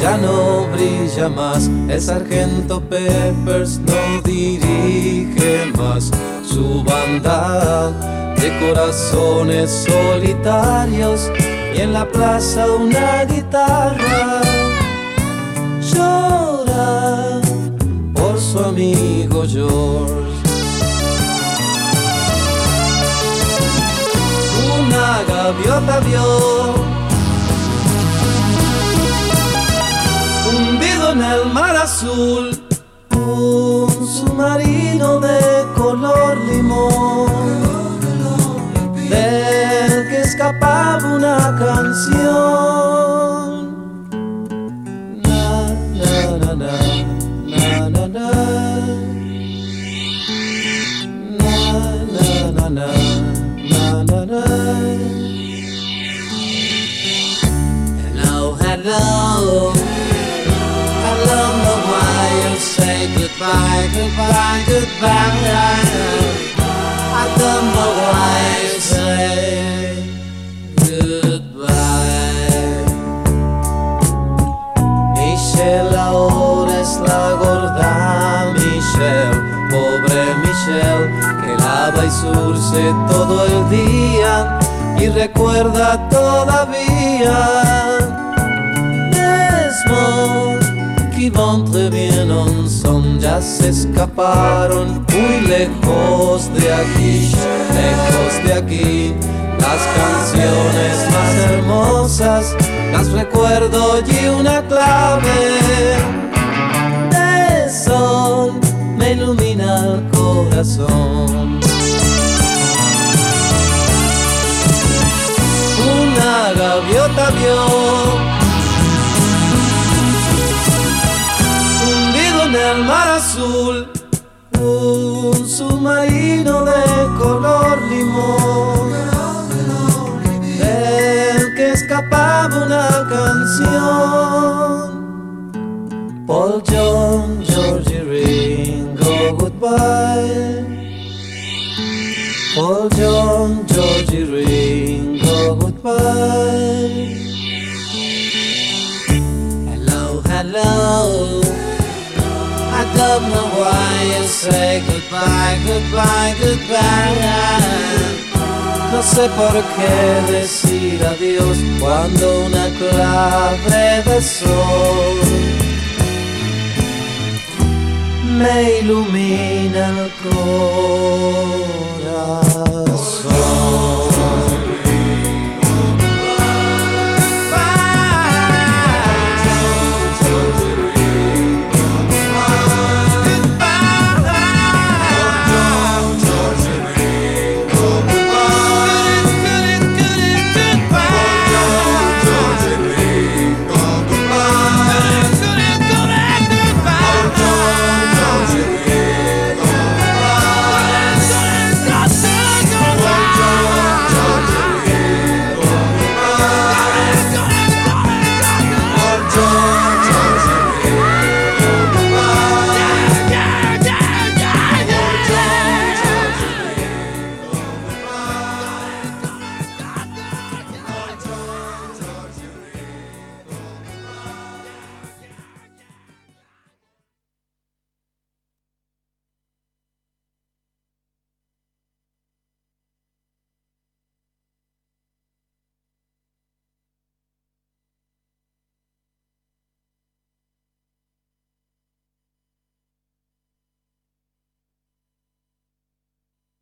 ya no brilla más, el sargento Peppers no dirige más su banda de corazones solitarios. Y en la plaza una guitarra. Por su amigo George. Una gaviota vio hundido en el mar azul un submarino de color limón del que escapaba una canción. Hello, hello. I don't know why you say goodbye, goodbye, goodbye. Don't know why you say goodbye. Michelle ahora es la gorda Michelle, pobre Michelle, que lava y surce todo el día y recuerda todavía. Desmond, qui bien ensemble, ya se escaparon muy lejos de aquí, lejos de aquí. Las canciones más hermosas las recuerdo y una clave de sol me ilumina el corazón. Una gaviota vio azul, un submarino de color limón, del que escapaba una canción. Paul John, Georgie Ringo, goodbye. Paul John, Georgie Ringo, goodbye. Hello, hello. Don't know why you say goodbye, goodbye, goodbye. No sé por qué decir adiós cuando una clave de sol me ilumina el corazón.